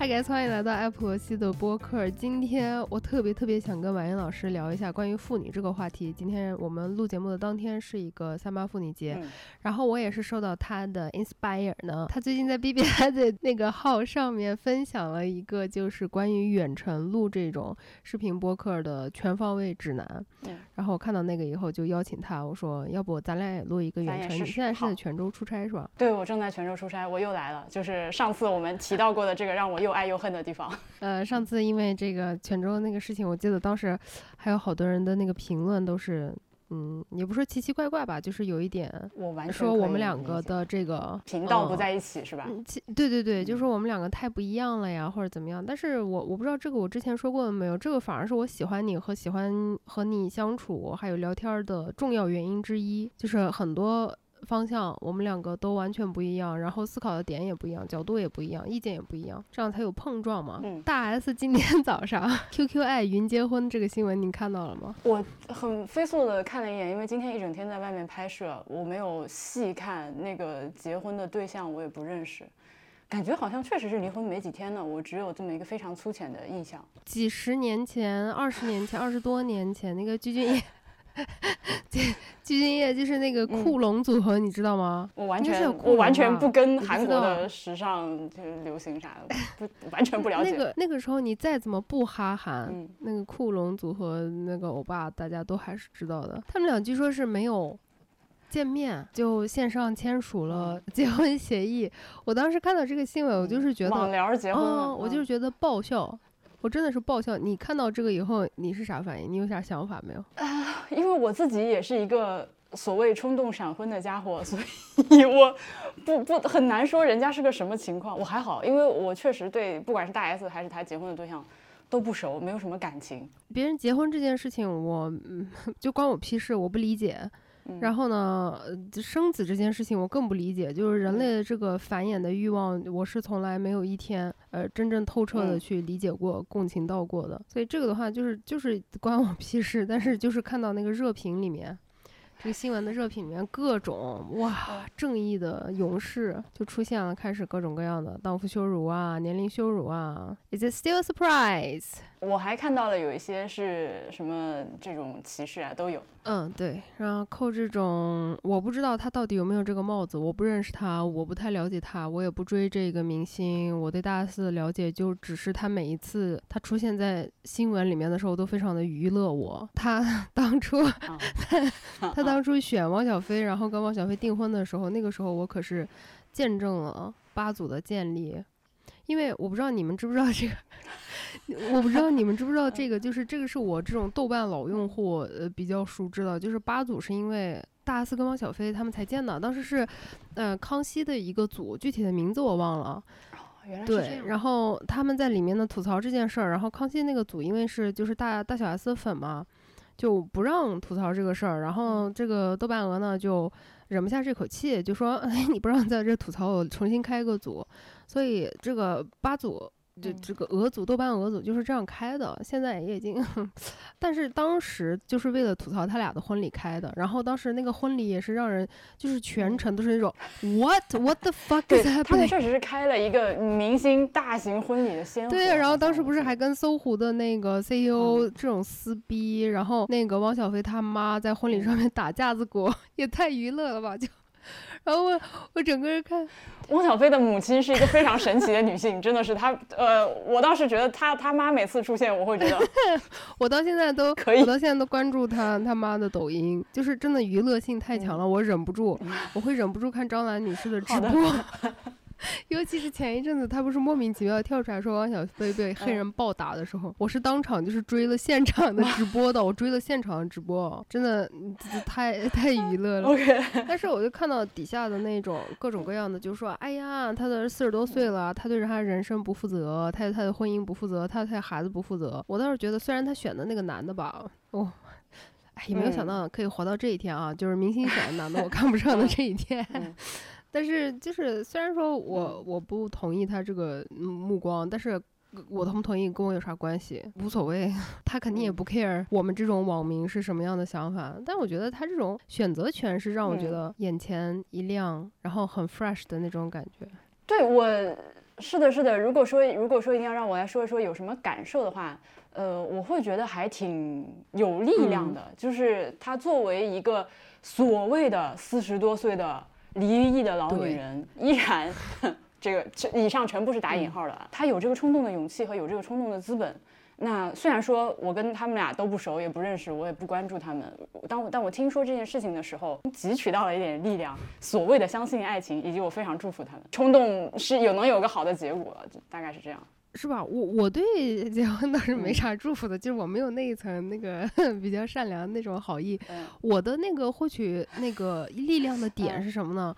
嗨，guys，欢迎来到爱普罗西的播客。今天我特别特别想跟婉莹老师聊一下关于妇女这个话题。今天我们录节目的当天是一个三八妇女节，然后我也是受到她的 inspire 呢。她最近在 B B I 的那个号上面分享了一个就是关于远程录这种视频播客的全方位指南。然后我看到那个以后就邀请她，我说要不咱俩也录一个远程？你现在是在泉州出差是吧？对，我正在泉州出差，我又来了。就是上次我们提到过的这个让我又爱又恨的地方。呃，上次因为这个泉州那个事情，我记得当时还有好多人的那个评论都是，嗯，也不说奇奇怪怪吧，就是有一点，我完全说我们两个的这个频道不在一起是吧？对对对，就说我们两个太不一样了呀，或者怎么样。但是我我不知道这个我之前说过了没有，这个反而是我喜欢你和喜欢和你相处还有聊天的重要原因之一，就是很多。方向我们两个都完全不一样，然后思考的点也不一样，角度也不一样，意见也不一样，这样才有碰撞嘛。嗯。大 S 今天 早上 QQ 爱云结婚这个新闻，你看到了吗？我很飞速的看了一眼，因为今天一整天在外面拍摄，我没有细看那个结婚的对象，我也不认识，感觉好像确实是离婚没几天呢。我只有这么一个非常粗浅的印象。几十年前，二十年前，二十多年前，那个鞠婧祎。聚钧业就是那个酷龙组合，你知道吗？我完全我完全不跟韩国的时尚就是流行啥的，不完全不了解。那个那个时候你再怎么不哈韩，那个酷龙组合那个欧巴大家都还是知道的。他们俩据说是没有见面就线上签署了 结婚协议。我当时看到这个新闻，我就是觉得网聊结婚，我就是觉得爆笑。我真的是爆笑！你看到这个以后，你是啥反应？你有啥想法没有？啊，因为我自己也是一个所谓冲动闪婚的家伙，所以我不不很难说人家是个什么情况。我还好，因为我确实对不管是大 S 还是他结婚的对象都不熟，没有什么感情。别人结婚这件事情，我 就关我屁事，我不理解。然后呢，生子这件事情我更不理解，就是人类的这个繁衍的欲望，我是从来没有一天呃真正透彻的去理解过、共情到过的。所以这个的话，就是就是关我屁事。但是就是看到那个热评里面。这个新闻的热评里面，各种哇，正义的勇士就出现了，开始各种各样的荡妇羞辱啊，年龄羞辱啊。Is it still a surprise？我还看到了有一些是什么这种歧视啊，都有。嗯，对，然后扣这种，我不知道他到底有没有这个帽子，我不认识他，我不太了解他，我也不追这个明星。我对大 S 的了解就只是他每一次他出现在新闻里面的时候都非常的娱乐我。他 当初，他当初选汪小菲，然后跟汪小菲订婚的时候，那个时候我可是见证了八组的建立，因为我不知道你们知不知道这个。我不知道你们知不知道 这个，就是这个是我这种豆瓣老用户呃比较熟知的，就是八组是因为大 S 跟汪小菲他们才建的，当时是，呃康熙的一个组，具体的名字我忘了。对，然后他们在里面呢吐槽这件事儿，然后康熙那个组因为是就是大大小 S 粉嘛，就不让吐槽这个事儿，然后这个豆瓣鹅呢就忍不下这口气，就说 哎你不让在这吐槽，我重新开一个组，所以这个八组。就这个俄组豆瓣俄组就是这样开的，现在也已经，但是当时就是为了吐槽他俩的婚礼开的，然后当时那个婚礼也是让人就是全程都是那种 what what the fuck，对，他们确实是开了一个明星大型婚礼的先河。对，然后当时不是还跟搜狐的那个 CEO 这种撕逼，然后那个汪小菲他妈在婚礼上面打架子鼓，也太娱乐了吧就。然后我我整个人看，汪小菲的母亲是一个非常神奇的女性，真的是她。呃，我倒是觉得她她妈每次出现，我会觉得，我到现在都可以，我到现在都关注她她妈的抖音，就是真的娱乐性太强了，我忍不住，我会忍不住看张兰女士的直播。尤其是前一阵子，他不是莫名其妙跳出来说汪小菲被黑人暴打的时候，我是当场就是追了现场的直播的，我追了现场的直播，真的太太娱乐了。OK，但是我就看到底下的那种各种各样的，就说，哎呀，他的四十多岁了，他对他人生不负责，他对他的婚姻不负责，他对孩子不负责。我倒是觉得，虽然他选的那个男的吧，哦，哎，也没有想到可以活到这一天啊，就是明星选的男的，我看不上的这一天。但是就是虽然说我我不同意他这个目光，但是我同不同意跟我有啥关系？无所谓，他肯定也不 care 我们这种网民是什么样的想法。但我觉得他这种选择权是让我觉得眼前一亮，然后很 fresh 的那种感觉。对我是的，是的。如果说如果说一定要让我来说一说有什么感受的话，呃，我会觉得还挺有力量的。就是他作为一个所谓的四十多岁的离异的老女人，依然这个这以上全部是打引号的，她有这个冲动的勇气和有这个冲动的资本。那虽然说我跟他们俩都不熟，也不认识，我也不关注他们。当我当我听说这件事情的时候，汲取到了一点力量。所谓的相信爱情，以及我非常祝福他们。冲动是有能有个好的结果，大概是这样，是吧？我我对 结婚倒是没啥祝福的，就是我没有那一层那个 比较善良那种好意。我的那个获取那个力量的点是什么呢？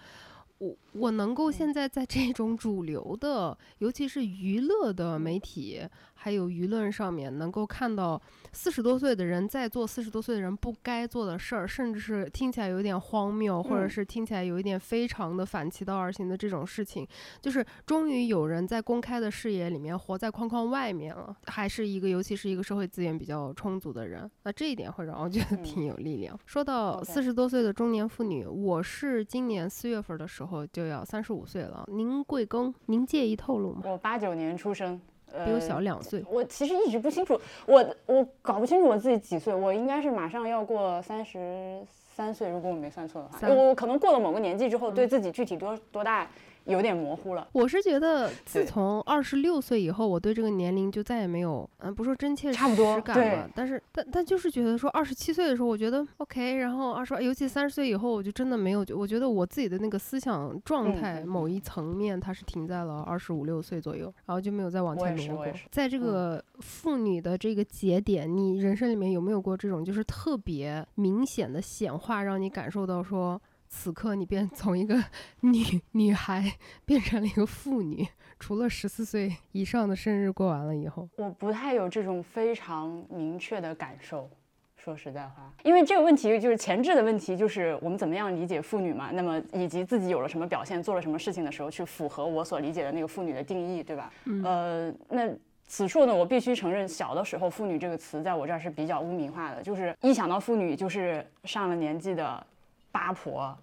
我我能够现在在这种主流的，尤其是娱乐的媒体。还有舆论上面能够看到四十多岁的人在做四十多岁的人不该做的事儿，甚至是听起来有一点荒谬，或者是听起来有一点非常的反其道而行的这种事情，就是终于有人在公开的视野里面活在框框外面了，还是一个尤其是一个社会资源比较充足的人，那这一点会让我觉得挺有力量。说到四十多岁的中年妇女，我是今年四月份的时候就要三十五岁了，您贵庚？您介意透露吗？我八九年出生。比我小两岁，我其实一直不清楚，我我搞不清楚我自己几岁，我应该是马上要过三十三岁，如果我没算错的话，我可能过了某个年纪之后，对自己具体多多大。有点模糊了。我是觉得，自从二十六岁以后，我对这个年龄就再也没有，嗯，不说真切实感了。但是，但但就是觉得说，二十七岁的时候，我觉得 OK。然后二十，尤其三十岁以后，我就真的没有，我觉得我自己的那个思想状态某一层面，它是停在了二十五六岁左右，然后就没有再往前挪过。在这个妇女的这个节点，你人生里面有没有过这种就是特别明显的显化，让你感受到说？此刻你便从一个 女女孩变成了一个妇女，除了十四岁以上的生日过完了以后，我不太有这种非常明确的感受。说实在话，因为这个问题就是前置的问题，就是我们怎么样理解妇女嘛？那么以及自己有了什么表现，做了什么事情的时候，去符合我所理解的那个妇女的定义，对吧？呃，那此处呢，我必须承认，小的时候“妇女”这个词在我这儿是比较污名化的，就是一想到妇女，就是上了年纪的。八婆，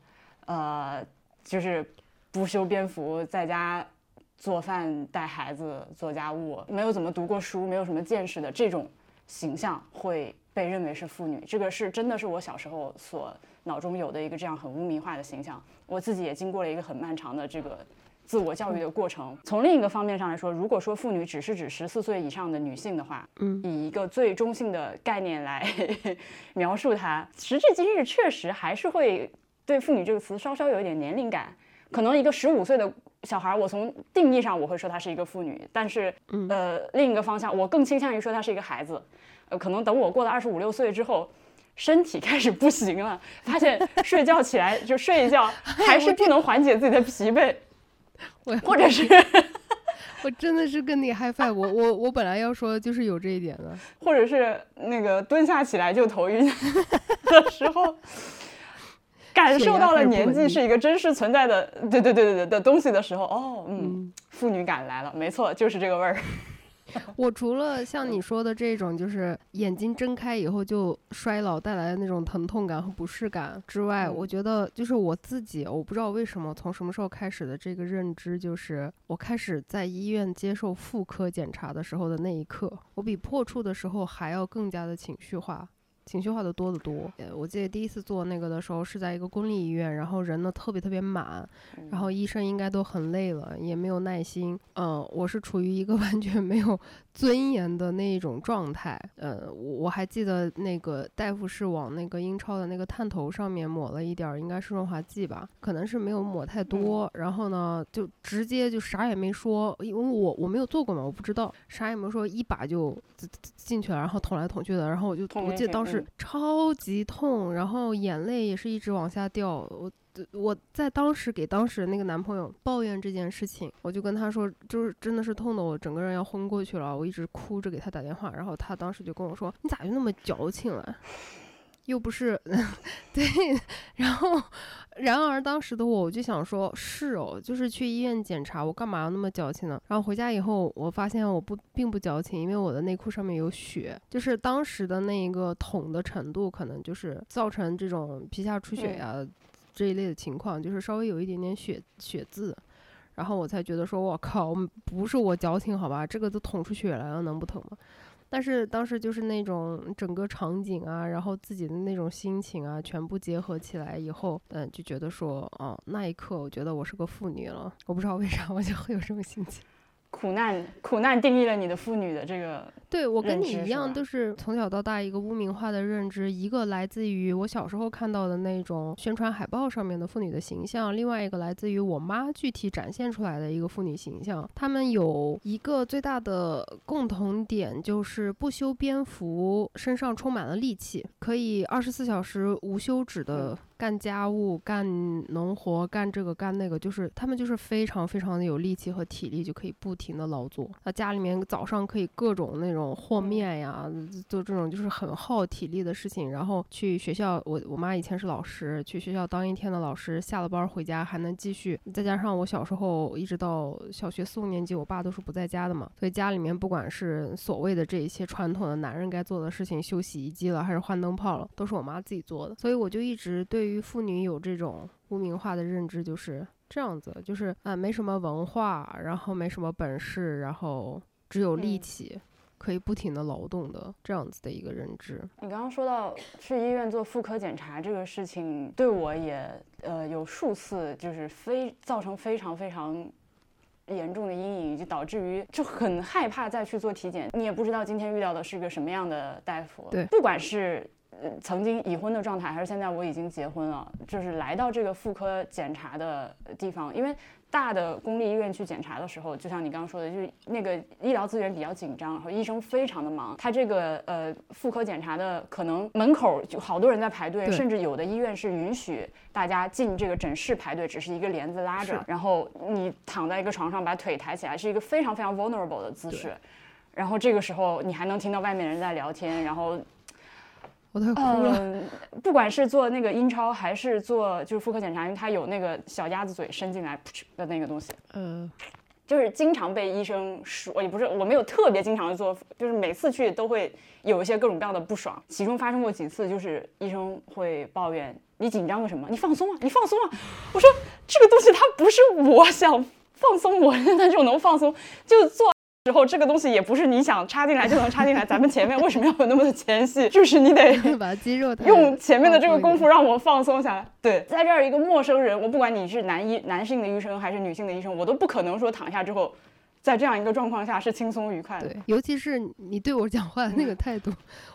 呃，就是不修边幅，在家做饭、带孩子、做家务，没有怎么读过书，没有什么见识的这种形象会被认为是妇女。这个是真的是我小时候所脑中有的一个这样很污名化的形象。我自己也经过了一个很漫长的这个自我教育的过程。从另一个方面上来说，如果说妇女只是指十四岁以上的女性的话，嗯，以一个最中性的概念来 描述它，时至今日确实还是会。对“妇女”这个词稍稍有一点年龄感，可能一个十五岁的小孩，我从定义上我会说她是一个妇女，但是，呃，另一个方向，我更倾向于说她是一个孩子。呃，可能等我过了二十五六岁之后，身体开始不行了，发现睡觉起来就睡一觉，还是不能缓解自己的疲惫，或者是，我真的是跟你嗨翻，我我我本来要说就是有这一点的，或者是那个蹲下起来就头晕 的时候。感受到了年纪是一个真实存在的，对对对对对的东西的时候，哦，嗯，妇女感来了，没错，就是这个味儿。我除了像你说的这种，就是眼睛睁开以后就衰老带来的那种疼痛感和不适感之外，我觉得就是我自己，我不知道为什么从什么时候开始的这个认知，就是我开始在医院接受妇科检查的时候的那一刻，我比破处的时候还要更加的情绪化。情绪化的多得多。我记得第一次做那个的时候是在一个公立医院，然后人呢特别特别满，然后医生应该都很累了，也没有耐心。嗯，我是处于一个 完全没有。尊严的那一种状态，呃，我我还记得那个大夫是往那个英超的那个探头上面抹了一点儿，应该是润滑剂吧，可能是没有抹太多，然后呢，就直接就啥也没说，因为我我没有做过嘛，我不知道，啥也没说，一把就进去了，然后捅来捅去的，然后我就我记得当时超级痛，然后眼泪也是一直往下掉，我。我在当时给当时那个男朋友抱怨这件事情，我就跟他说，就是真的是痛的我整个人要昏过去了，我一直哭着给他打电话，然后他当时就跟我说，你咋就那么矫情了？又不是，对，然后，然而当时的我我就想说，是哦，就是去医院检查，我干嘛要那么矫情呢？然后回家以后，我发现我不并不矫情，因为我的内裤上面有血，就是当时的那一个捅的程度，可能就是造成这种皮下出血呀。这一类的情况就是稍微有一点点血血渍，然后我才觉得说，我靠，不是我矫情好吧，这个都捅出血来了，能不疼吗？但是当时就是那种整个场景啊，然后自己的那种心情啊，全部结合起来以后，嗯，就觉得说，哦，那一刻我觉得我是个妇女了。我不知道为啥，我就会有这种心情。苦难，苦难定义了你的妇女的这个。对我跟你一样，都是从小到大一个污名化的认知，一个来自于我小时候看到的那种宣传海报上面的妇女的形象，另外一个来自于我妈具体展现出来的一个妇女形象。她们有一个最大的共同点，就是不修边幅，身上充满了力气，可以二十四小时无休止的。干家务、干农活、干这个干那个，就是他们就是非常非常的有力气和体力，就可以不停的劳作。那家里面早上可以各种那种和面呀，做这种就是很耗体力的事情。然后去学校，我我妈以前是老师，去学校当一天的老师，下了班回家还能继续。再加上我小时候一直到小学四五年级，我爸都是不在家的嘛，所以家里面不管是所谓的这一些传统的男人该做的事情，修洗衣机了还是换灯泡了，都是我妈自己做的。所以我就一直对。对于妇女有这种污名化的认知，就是这样子，就是啊，没什么文化，然后没什么本事，然后只有力气，可以不停的劳动的这样子的一个认知。你刚刚说到去医院做妇科检查这个事情，对我也呃有数次就是非造成非常非常严重的阴影，以及导致于就很害怕再去做体检。你也不知道今天遇到的是个什么样的大夫，对，不管是。曾经已婚的状态，还是现在我已经结婚了，就是来到这个妇科检查的地方，因为大的公立医院去检查的时候，就像你刚刚说的，就是那个医疗资源比较紧张，然后医生非常的忙，他这个呃妇科检查的可能门口就好多人在排队，甚至有的医院是允许大家进这个诊室排队，只是一个帘子拉着，然后你躺在一个床上，把腿抬起来，是一个非常非常 vulnerable 的姿势，然后这个时候你还能听到外面人在聊天，然后。我都哭了。不管是做那个阴超，还是做就是妇科检查，因为它有那个小鸭子嘴伸进来的那个东西，嗯，就是经常被医生说，也不是我没有特别经常的做，就是每次去都会有一些各种各样的不爽。其中发生过几次，就是医生会抱怨你紧张个什么，你放松啊，你放松啊。我说这个东西它不是我想放松，我现在就能放松，就做。之后这个东西也不是你想插进来就能插进来，咱们前面为什么要有那么的前戏？就是你得 把肌肉用前面的这个功夫让我放松下来。对，在这儿一个陌生人，我不管你是男医男性的医生还是女性的医生，我都不可能说躺下之后。在这样一个状况下是轻松愉快的，对，尤其是你对我讲话的那个态度，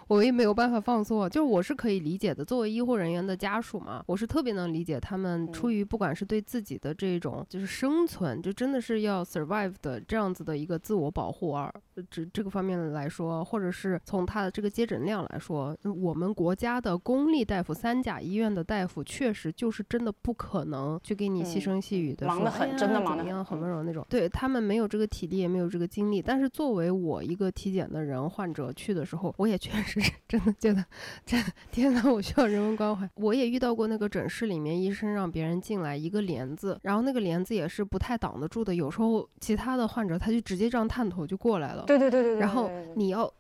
我也没有办法放松。就是我是可以理解的，作为医护人员的家属嘛，我是特别能理解他们出于不管是对自己的这种就是生存，就真的是要 survive 的这样子的一个自我保护而这这个方面来说，或者是从他的这个接诊量来说，我们国家的公立大夫三甲医院的大夫确实就是真的不可能去给你细声细语的忙得很，真的忙得很温柔那种，对他们没有这个。体力也没有这个精力，但是作为我一个体检的人，患者去的时候，我也 确实是真的觉得，真天哪，我需要人文关怀。我也遇到过那个诊室里面，医生让别人进来一个帘子，然后那个帘子也是不太挡得住的，有时候其他的患者他就直接这样探头就过来了。对对对对。然后你要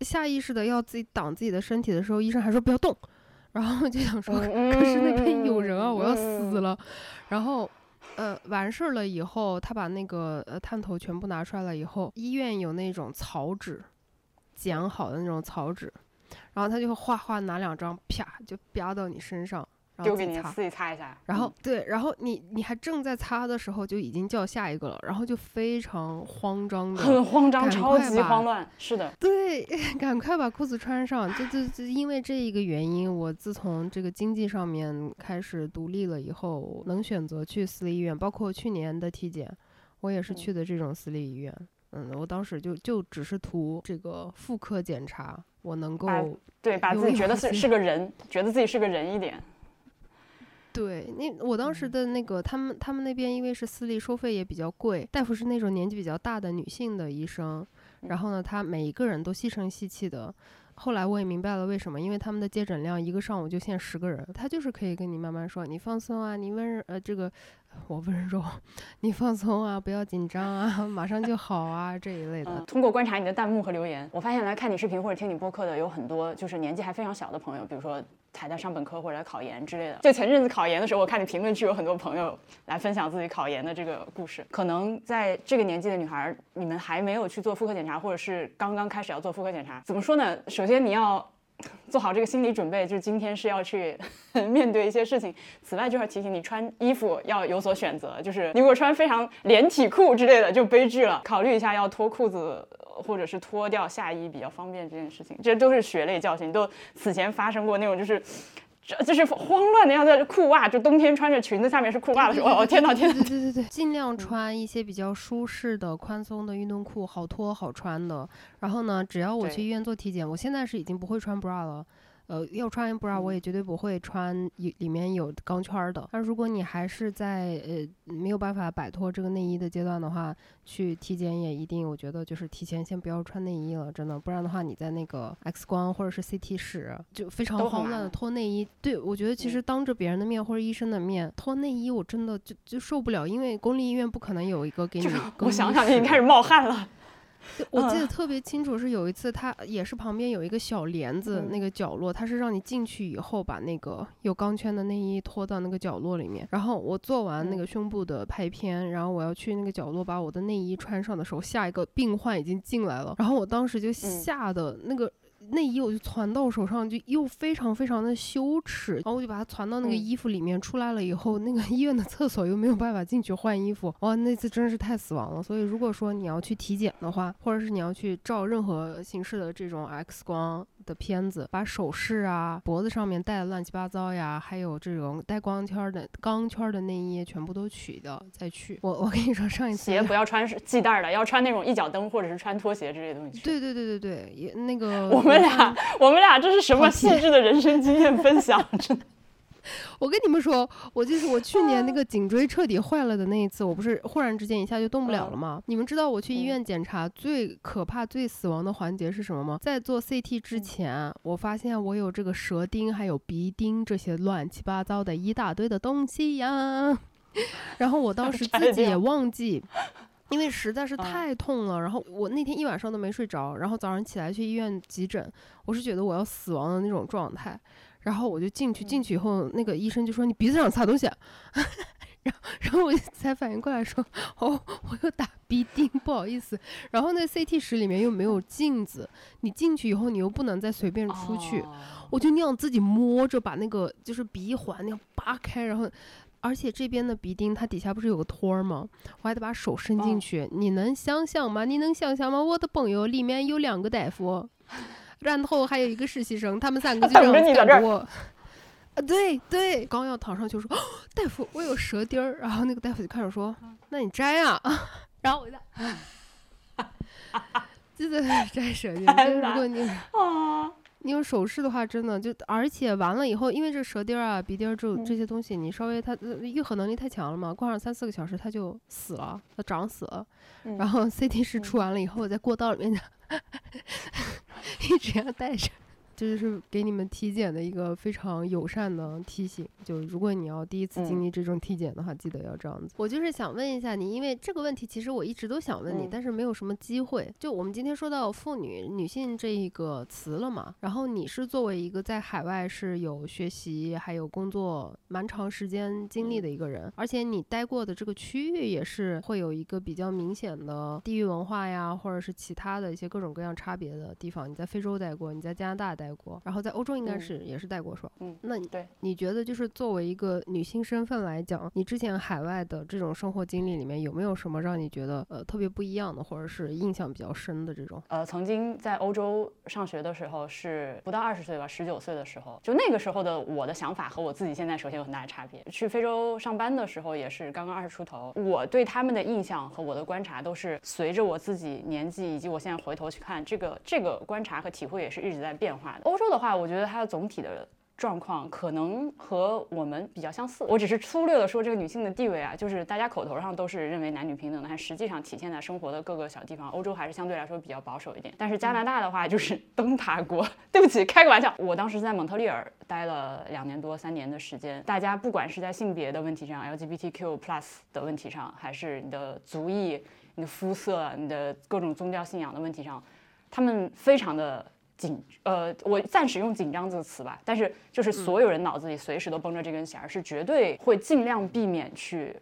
下意识的要自己挡自己的身体的时候，医生还说不要动，然后就想说，可是那边有人啊，我要死了，然后。呃，完事儿了以后，他把那个呃探头全部拿出来了以后，医院有那种草纸，剪好的那种草纸，然后他就哗哗拿两张，啪就啪到你身上。丢给你自己擦一下，然后对，然后你你还正在擦的时候，就已经叫下一个了，然后就非常慌张的，很慌张，超级慌乱，是的，对，赶快把裤子穿上，就就就因为这一个原因，我自从这个经济上面开始独立了以后，能选择去私立医院，包括去年的体检，我也是去的这种私立医院，嗯，我当时就就只是图这个妇科检查，我能够对把自己觉得是是个人，觉得自己是个人一点。对，那我当时的那个他们他们那边因为是私立，收费也比较贵，大夫是那种年纪比较大的女性的医生，然后呢，他每一个人都细声细气的。后来我也明白了为什么，因为他们的接诊量一个上午就限十个人，他就是可以跟你慢慢说，你放松啊，你温呃这个我温柔，你放松啊，不要紧张啊，马上就好啊这一类的。通过观察你的弹幕和留言，我发现来看你视频或者听你播客的有很多就是年纪还非常小的朋友，比如说。还在上本科或者在考研之类的。就前阵子考研的时候，我看你评论区有很多朋友来分享自己考研的这个故事。可能在这个年纪的女孩，你们还没有去做妇科检查，或者是刚刚开始要做妇科检查，怎么说呢？首先你要。做好这个心理准备，就是今天是要去 面对一些事情。此外，就要提醒你穿衣服要有所选择，就是你如果穿非常连体裤之类的，就悲剧了。考虑一下要脱裤子，或者是脱掉下衣比较方便这件事情。这都是血泪教训，都此前发生过那种就是。这就是慌乱的样子，裤袜就冬天穿着裙子，下面是裤袜的时候，哦天哪天哪！对对对对，尽量穿一些比较舒适的、宽松的运动裤，好脱好穿的。然后呢，只要我去医院做体检，我现在是已经不会穿 bra 了。呃，要穿不然我也绝对不会穿里里面有钢圈的。但如果你还是在呃没有办法摆脱这个内衣的阶段的话，去体检也一定，我觉得就是提前先不要穿内衣了，真的，不然的话你在那个 X 光或者是 CT 室就非常慌乱的脱内衣。对，我觉得其实当着别人的面或者医生的面脱内衣，我真的就就受不了，因为公立医院不可能有一个给你。我想想，已经开始冒汗了。我记得特别清楚，是有一次他也是旁边有一个小帘子，那个角落，他是让你进去以后把那个有钢圈的内衣脱到那个角落里面。然后我做完那个胸部的拍片，然后我要去那个角落把我的内衣穿上的时候，下一个病患已经进来了，然后我当时就吓得那个。内衣我就攒到手上，就又非常非常的羞耻，然后我就把它攒到那个衣服里面。出来了以后，那个医院的厕所又没有办法进去换衣服，哇，那次真是太死亡了。所以如果说你要去体检的话，或者是你要去照任何形式的这种 X 光。的片子，把首饰啊、脖子上面戴的乱七八糟呀，还有这种带光圈的钢圈的内衣，全部都取掉再去。我我跟你说，上一次鞋不要穿系带的，要穿那种一脚蹬或者是穿拖鞋之类的东西。对对对对对，也那个我们俩我们俩这是什么细致的人生经验分享？真的。我跟你们说，我就是我去年那个颈椎彻底坏了的那一次，我不是忽然之间一下就动不了了吗？你们知道我去医院检查最可怕、最死亡的环节是什么吗？在做 CT 之前，我发现我有这个舌钉，还有鼻钉这些乱七八糟的一大堆的东西呀。然后我 当时自己也忘记，因为实在是太痛了。然后我那天一晚上都没睡着，然后早上起来去医院急诊，我是觉得我要死亡的那种状态。然后我就进去，进去以后，那个医生就说：“你鼻子上擦东西。” 然后，然后我才反应过来，说：“哦，我又打鼻钉，不好意思。”然后那 CT 室里面又没有镜子，你进去以后，你又不能再随便出去。我就那样自己摸着把那个就是鼻环那样扒开，然后，而且这边的鼻钉它底下不是有个托儿吗？我还得把手伸进去。你能想象吗？你能想象吗？我的朋友里面有两个大夫。然后还有一个实习生，他们三个 就这样赶着我。啊，对对，刚要躺上去说，大夫，我有舌钉儿。然后那个大夫就开始说，那你摘啊。然后我就，真的摘舌钉。如果你你有手势的话，真的就，而且完了以后，因为这舌钉啊、鼻钉这这些东西，你稍微它愈合能力太强了嘛，挂上三四个小时它就死了，它长死了。然后 CT 室出完了以后，在过道里面。一直要带着。这就是给你们体检的一个非常友善的提醒，就如果你要第一次经历这种体检的话，记得要这样子。我就是想问一下你，因为这个问题其实我一直都想问你，但是没有什么机会。就我们今天说到妇女、女性这一个词了嘛，然后你是作为一个在海外是有学习还有工作蛮长时间经历的一个人，而且你待过的这个区域也是会有一个比较明显的地域文化呀，或者是其他的一些各种各样差别的地方。你在非洲待过，你在加拿大待。待过，然后在欧洲应该是也是待过，是吧？嗯，那你对你觉得就是作为一个女性身份来讲，你之前海外的这种生活经历里面有没有什么让你觉得呃特别不一样的，或者是印象比较深的这种？呃，曾经在欧洲上学的时候是不到二十岁吧，十九岁的时候，就那个时候的我的想法和我自己现在首先有很大的差别。去非洲上班的时候也是刚刚二十出头，我对他们的印象和我的观察都是随着我自己年纪以及我现在回头去看这个这个观察和体会也是一直在变化的。欧洲的话，我觉得它的总体的状况可能和我们比较相似。我只是粗略的说，这个女性的地位啊，就是大家口头上都是认为男女平等的，但实际上体现在生活的各个小地方。欧洲还是相对来说比较保守一点。但是加拿大的话，就是灯塔国。对不起，开个玩笑。我当时在蒙特利尔待了两年多、三年的时间，大家不管是在性别的问题上、LGBTQ plus 的问题上，还是你的族裔、你的肤色、你的各种宗教信仰的问题上，他们非常的。紧，呃，我暂时用紧张这个词吧，但是就是所有人脑子里随时都绷着这根弦儿，是绝对会尽量避免去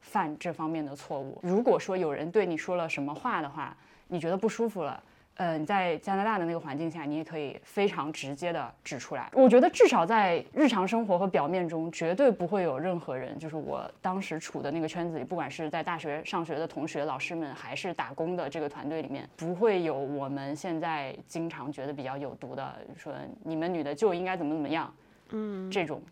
犯这方面的错误。如果说有人对你说了什么话的话，你觉得不舒服了。呃，你在加拿大的那个环境下，你也可以非常直接的指出来。我觉得至少在日常生活和表面中，绝对不会有任何人，就是我当时处的那个圈子里，不管是在大学上学的同学、老师们，还是打工的这个团队里面，不会有我们现在经常觉得比较有毒的，说你们女的就应该怎么怎么样，嗯，这种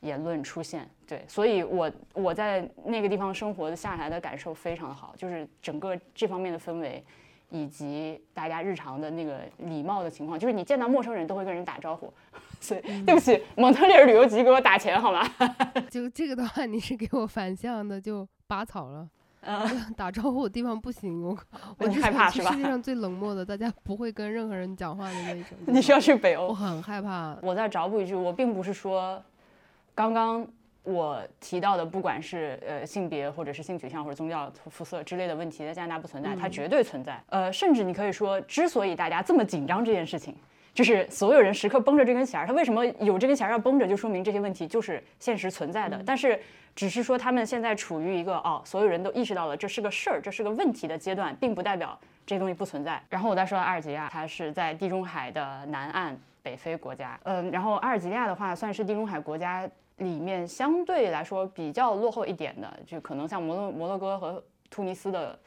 言论出现。对，所以我我在那个地方生活下来的感受非常的好，就是整个这方面的氛围。以及大家日常的那个礼貌的情况，就是你见到陌生人都会跟人打招呼。所以对不起，蒙特利尔旅游局给我打钱好吗？就这个的话，你是给我反向的，就拔草了。嗯，打招呼的地方不行，我我害怕是吧？世界上最冷漠的，大家不会跟任何人讲话的那种。你需要去北欧？我很害怕。我再找补一句，我并不是说刚刚。我提到的，不管是呃性别，或者是性取向，或者宗教、肤色之类的问题，在加拿大不存在，它绝对存在。呃，甚至你可以说，之所以大家这么紧张这件事情，就是所有人时刻绷着这根弦儿，他为什么有这根弦儿要绷着，就说明这些问题就是现实存在的。但是，只是说他们现在处于一个哦，所有人都意识到了这是个事儿，这是个问题的阶段，并不代表这些东西不存在。然后我再说阿尔及利亚，它是在地中海的南岸北非国家。嗯，然后阿尔及利亚的话，算是地中海国家。里面相对来说比较落后一点的，就可能像摩洛摩洛哥和突尼斯的，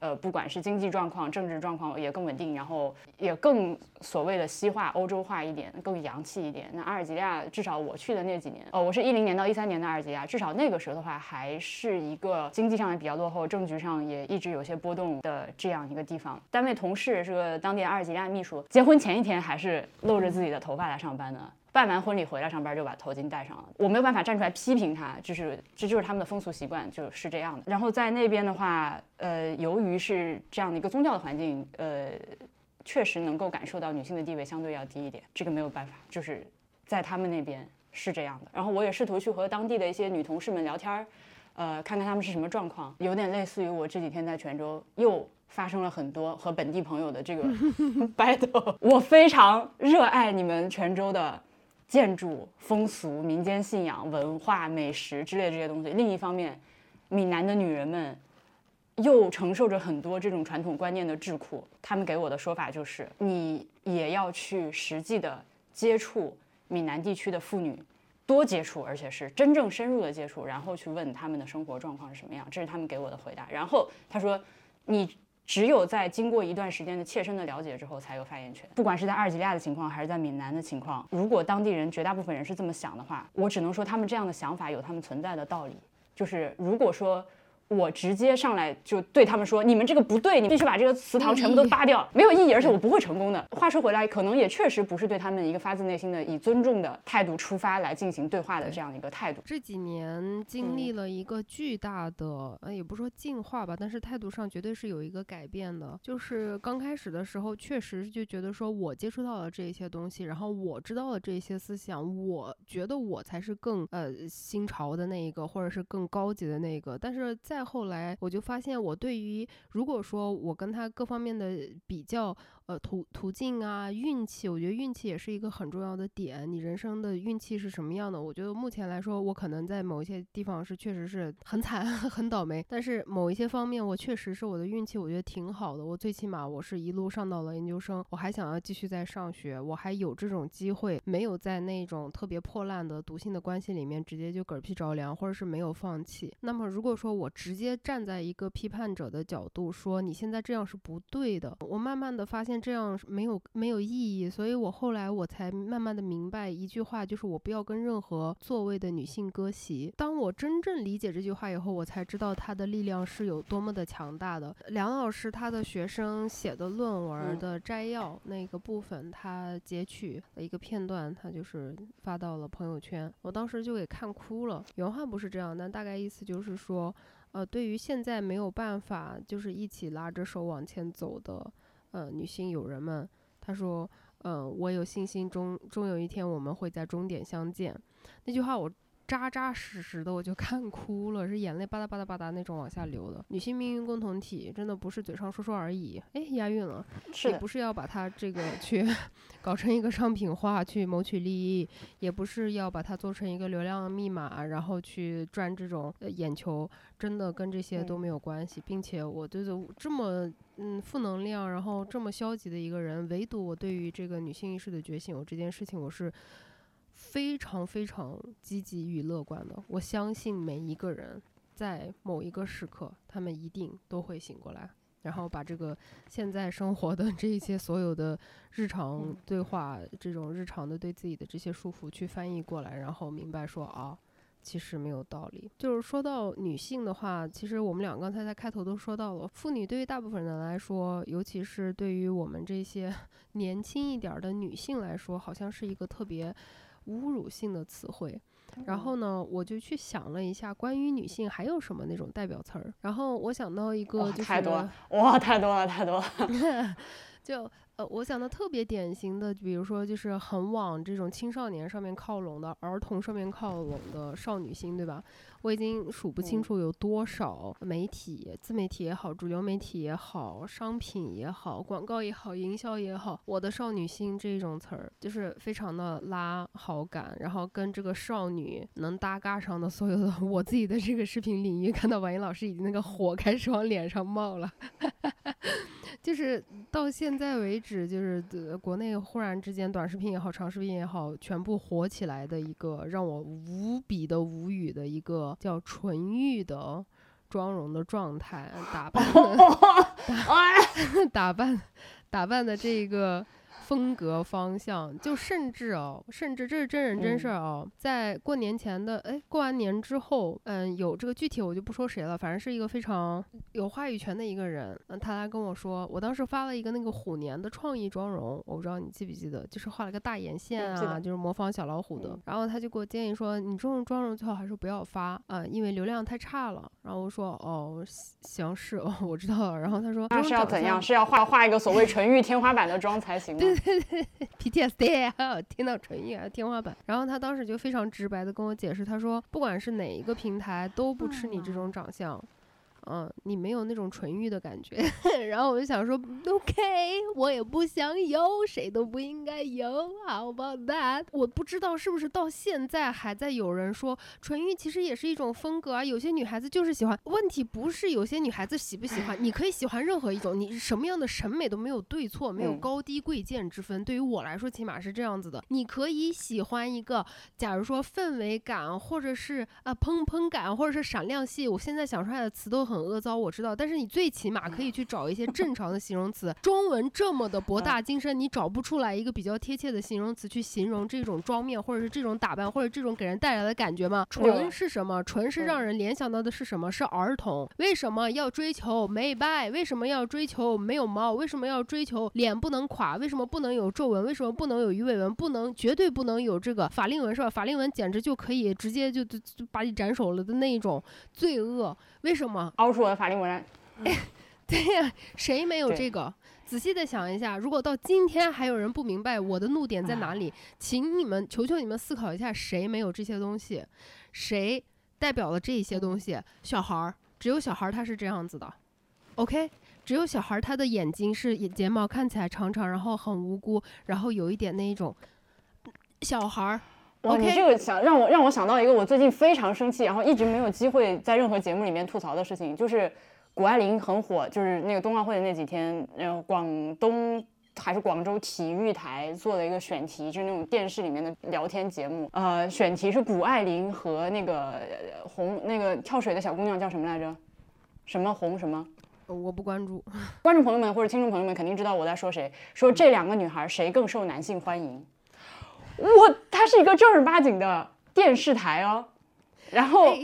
呃，不管是经济状况、政治状况也更稳定，然后也更所谓的西化、欧洲化一点，更洋气一点。那阿尔及利亚，至少我去的那几年，哦，我是一零年到一三年的阿尔及利亚，至少那个时候的话，还是一个经济上也比较落后，政局上也一直有些波动的这样一个地方。单位同事是个当地阿尔及利亚秘书，结婚前一天还是露着自己的头发来上班的。办完婚礼回来上班就把头巾戴上了，我没有办法站出来批评他，就是这就是他们的风俗习惯，就是这样的。然后在那边的话，呃，由于是这样的一个宗教的环境，呃，确实能够感受到女性的地位相对要低一点，这个没有办法，就是在他们那边是这样的。然后我也试图去和当地的一些女同事们聊天儿，呃，看看他们是什么状况，有点类似于我这几天在泉州又发生了很多和本地朋友的这个 battle。我非常热爱你们泉州的。建筑、风俗、民间信仰、文化、美食之类这些东西。另一方面，闽南的女人们又承受着很多这种传统观念的桎梏。他们给我的说法就是，你也要去实际的接触闽南地区的妇女，多接触，而且是真正深入的接触，然后去问他们的生活状况是什么样。这是他们给我的回答。然后他说，你。只有在经过一段时间的切身的了解之后，才有发言权。不管是在阿尔及利亚的情况，还是在闽南的情况，如果当地人绝大部分人是这么想的话，我只能说他们这样的想法有他们存在的道理。就是如果说。我直接上来就对他们说：“你们这个不对，你必须把这个祠堂全部都扒掉，没有意义，而且我不会成功的。”话说回来，可能也确实不是对他们一个发自内心的以尊重的态度出发来进行对话的这样一个态度。这几年经历了一个巨大的，呃，也不说进化吧，但是态度上绝对是有一个改变的。就是刚开始的时候，确实就觉得说我接触到了这些东西，然后我知道了这些思想，我觉得我才是更呃新潮的那一个，或者是更高级的那一个。但是在后来我就发现，我对于如果说我跟他各方面的比较。呃，途途径啊，运气，我觉得运气也是一个很重要的点。你人生的运气是什么样的？我觉得目前来说，我可能在某一些地方是确实是很惨、很倒霉，但是某一些方面，我确实是我的运气，我觉得挺好的。我最起码我是一路上到了研究生，我还想要继续在上学，我还有这种机会，没有在那种特别破烂的毒性的关系里面直接就嗝屁着凉，或者是没有放弃。那么如果说我直接站在一个批判者的角度说你现在这样是不对的，我慢慢的发现。这样没有没有意义，所以我后来我才慢慢的明白一句话，就是我不要跟任何座位的女性割席。当我真正理解这句话以后，我才知道它的力量是有多么的强大的。梁老师他的学生写的论文的摘要那个部分，他截取的一个片段，他就是发到了朋友圈，我当时就给看哭了。原话不是这样，但大概意思就是说，呃，对于现在没有办法就是一起拉着手往前走的。呃，女性友人们，她说，嗯，我有信心，终终有一天我们会在终点相见。那句话我扎扎实实的，我就 看哭了，是眼泪吧嗒吧嗒吧嗒那种往下流的。女性命运共同体真的不是嘴上说说而已，哎，押韵了，也不是要把它这个 去搞成一个商品化去谋取利益，也不是要把它做成一个流量密码，然后去赚这种眼球，真的跟这些都没有关系，并且我对着这么。嗯，负能量，然后这么消极的一个人，唯独我对于这个女性意识的觉醒，我这件事情我是非常非常积极与乐观的。我相信每一个人在某一个时刻，他们一定都会醒过来，然后把这个现在生活的这一些所有的日常对话，这种日常的对自己的这些束缚去翻译过来，然后明白说啊。其实没有道理。就是说到女性的话，其实我们俩刚才在开头都说到了，妇女对于大部分人来说，尤其是对于我们这些 年轻一点的女性来说，好像是一个特别侮辱性的词汇。然后呢，我就去想了一下，关于女性还有什么那种代表词儿。然后我想到一个，就是太多哇，太多了，太多了，就。呃，我想到特别典型的，比如说就是很往这种青少年上面靠拢的，儿童上面靠拢的少女心，对吧？我已经数不清楚有多少媒体、自媒体也好，主流媒体也好，商品也好，广告也好，营销也好，我的少女心这种词儿，就是非常的拉好感，然后跟这个少女能搭嘎上的所有的我自己的这个视频领域，看到婉莹老师已经那个火开始往脸上冒了。就是到现在为止，就是国内忽然之间短视频也好，长视频也好，全部火起来的一个让我无比的无语的一个叫纯欲的妆容的状态，打扮，打扮，打扮的这个。风格方向，就甚至哦，甚至这是真人真事儿哦，在过年前的哎，过完年之后，嗯，有这个具体我就不说谁了，反正是一个非常有话语权的一个人，嗯，他来跟我说，我当时发了一个那个虎年的创意妆容，我不知道你记不记得，就是画了个大眼线啊，就是模仿小老虎的，然后他就给我建议说，你这种妆容最好还是不要发啊，因为流量太差了。然后我说，哦，行是哦，我知道了。然后他说，那是要怎样？是要画画一个所谓纯欲天花板的妆才行吗？对对，PTSD，听到纯欲啊，天花板。然后他当时就非常直白的跟我解释，他说，不管是哪一个平台，都不吃你这种长相。嗯，你没有那种纯欲的感觉，然后我就想说，OK，我也不想有，谁都不应该有，How about that？我不知道是不是到现在还在有人说纯欲其实也是一种风格啊，有些女孩子就是喜欢。问题不是有些女孩子喜不喜欢，你可以喜欢任何一种，你什么样的审美都没有对错，没有高低贵贱之分。对于我来说，起码是这样子的。你可以喜欢一个，假如说氛围感，或者是啊砰砰感，或者是闪亮系，我现在想出来的词都很。很恶糟，我知道，但是你最起码可以去找一些正常的形容词。中文这么的博大精深，你找不出来一个比较贴切的形容词去形容这种妆面，或者是这种打扮，或者这种给人带来的感觉吗？纯是什么？纯是让人联想到的是什么？是儿童。为什么要追求美白？为什么要追求没有毛？为什么要追求脸不能垮？为什么不能有皱纹？为什么不能有鱼尾纹？不能，绝对不能有这个法令纹，是吧？法令纹简直就可以直接就就就把你斩首了的那一种罪恶。为什么？凹出我的法令纹？对呀，谁没有这个？仔细的想一下，如果到今天还有人不明白我的怒点在哪里，请你们求求你们思考一下，谁没有这些东西？谁代表了这些东西？小孩儿，只有小孩儿他是这样子的。OK，只有小孩儿他的眼睛是睫毛看起来长长，然后很无辜，然后有一点那一种小孩儿。哇，你这个想让我让我想到一个我最近非常生气，然后一直没有机会在任何节目里面吐槽的事情，就是谷爱凌很火，就是那个冬奥会的那几天，然后广东还是广州体育台做了一个选题，就是那种电视里面的聊天节目，呃，选题是谷爱凌和那个红那个跳水的小姑娘叫什么来着？什么红什么？我不关注。观众朋友们或者听众朋友们肯定知道我在说谁，说这两个女孩谁更受男性欢迎？我，它是一个正儿八经的电视台哦，然后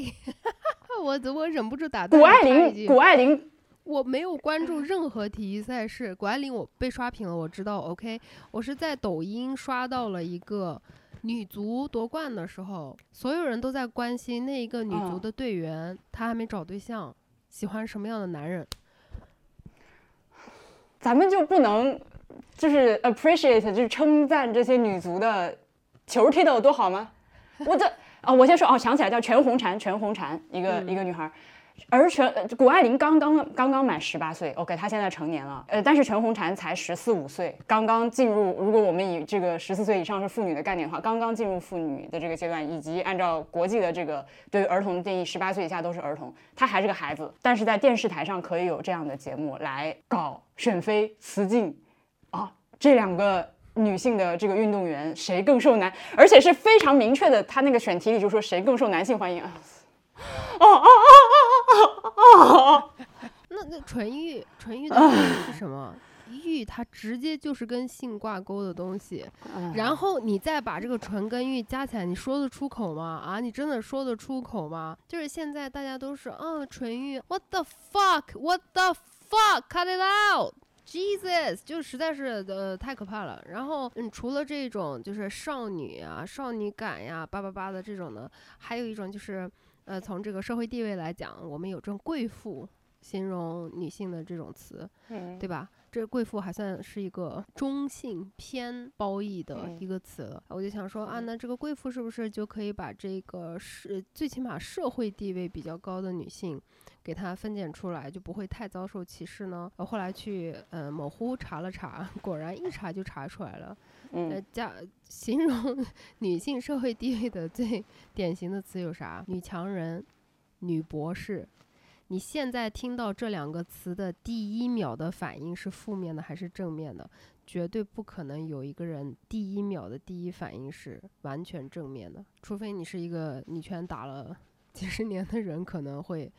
我我忍不住打断。谷爱凌，谷爱凌，我没有关注任何体育赛事。谷爱凌，我被刷屏了，我知道。OK，我是在抖音刷到了一个女足夺冠的时候，所有人都在关心那一个女足的队员，她还没找对象，喜欢什么样的男人？咱们就不能就是 appreciate，就是称赞这些女足的。球踢得有多好吗？我这啊，我先说哦，想起来叫全红婵，全红婵，一个、一个女孩。而全呃谷爱凌刚刚刚刚满十八岁，OK，她现在成年了，呃，但是全红婵才十四五岁，刚刚进入。如果我们以这个十四岁以上是妇女的概念的话，刚刚进入妇女的这个阶段，以及按照国际的这个对于儿童的定义，十八岁以下都是儿童，她还是个孩子。但是在电视台上可以有这样的节目来搞沈飞、雌竞，啊，这两个女性的这个运动员谁更受男，而且是非常明确的，他那个选题里就说谁更受男性欢迎啊。哦哦哦哦哦哦！那那纯欲，纯欲的定义是什么？欲它直接就是跟性挂钩的东西，然后你再把这个纯跟欲加起来，你说得出口吗？啊，你真的说得出口吗？就是现在大家都是，嗯，纯欲，what the fuck，what the fuck，cut it out，Jesus，就实在是呃太可怕了。然后，嗯，除了这种就是少女啊、少女感呀、叭叭叭的这种呢，还有一种就是。呃，从这个社会地位来讲，我们有这种贵妇形容女性的这种词，嗯，对吧？这贵妇还算是一个中性偏褒义的一个词了。我就想说啊，那这个贵妇是不是就可以把这个是最起码社会地位比较高的女性，给它分拣出来，就不会太遭受歧视呢？后来去呃某乎查了查，果然一查就查出来了。呃，加形容女性社会地位的最典型的词有啥？女强人、女博士。你现在听到这两个词的第一秒的反应是负面的还是正面的？绝对不可能有一个人第一秒的第一反应是完全正面的，除非你是一个女权打了几十年的人，可能会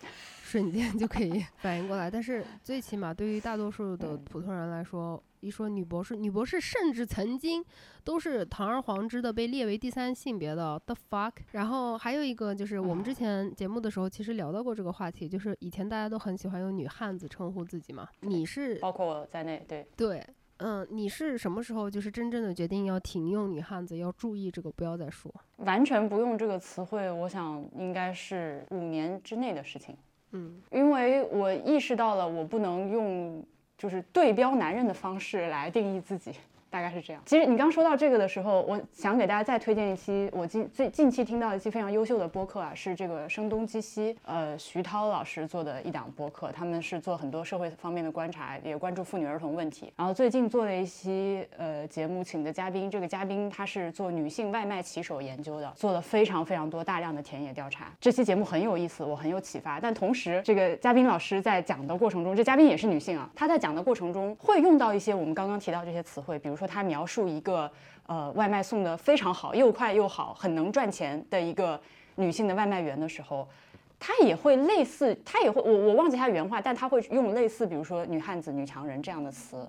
瞬间就可以 反应过来。但是最起码对于大多数的普通人来说，一说女博士，女博士甚至曾经都是堂而皇之的被列为第三性别的，the fuck。然后还有一个就是我们之前节目的时候其实聊到过这个话题，就是以前大家都很喜欢用女汉子称呼自己嘛。你是包括我在内，对对，嗯，你是什么时候就是真正的决定要停用女汉子？要注意这个，不要再说。完全不用这个词汇，我想应该是五年之内的事情。嗯，因为我意识到了，我不能用。就是对标男人的方式来定义自己，大概是这样。其实你刚说到这个的时候，我想给大家再推荐一期我近最近期听到一期非常优秀的播客啊，是这个声东击西，呃，徐涛老师做的一档播客。他们是做很多社会方面的观察，也关注妇女儿童问题。然后最近做了一期呃节目，请的嘉宾，这个嘉宾他是做女性外卖骑手研究的，做了非常非常多大量的田野调查。这期节目很有意思，我很有启发。但同时，这个嘉宾老师在讲的过程中，这嘉宾也是女性啊，她在讲的过程中会用到一些我们刚刚提到这些词汇，比如说她描述一个呃外卖送的非常好，又快又好，很能赚钱的一个女性的外卖员的时候，她也会类似，她也会我我忘记她原话，但她会用类似比如说女汉子、女强人这样的词。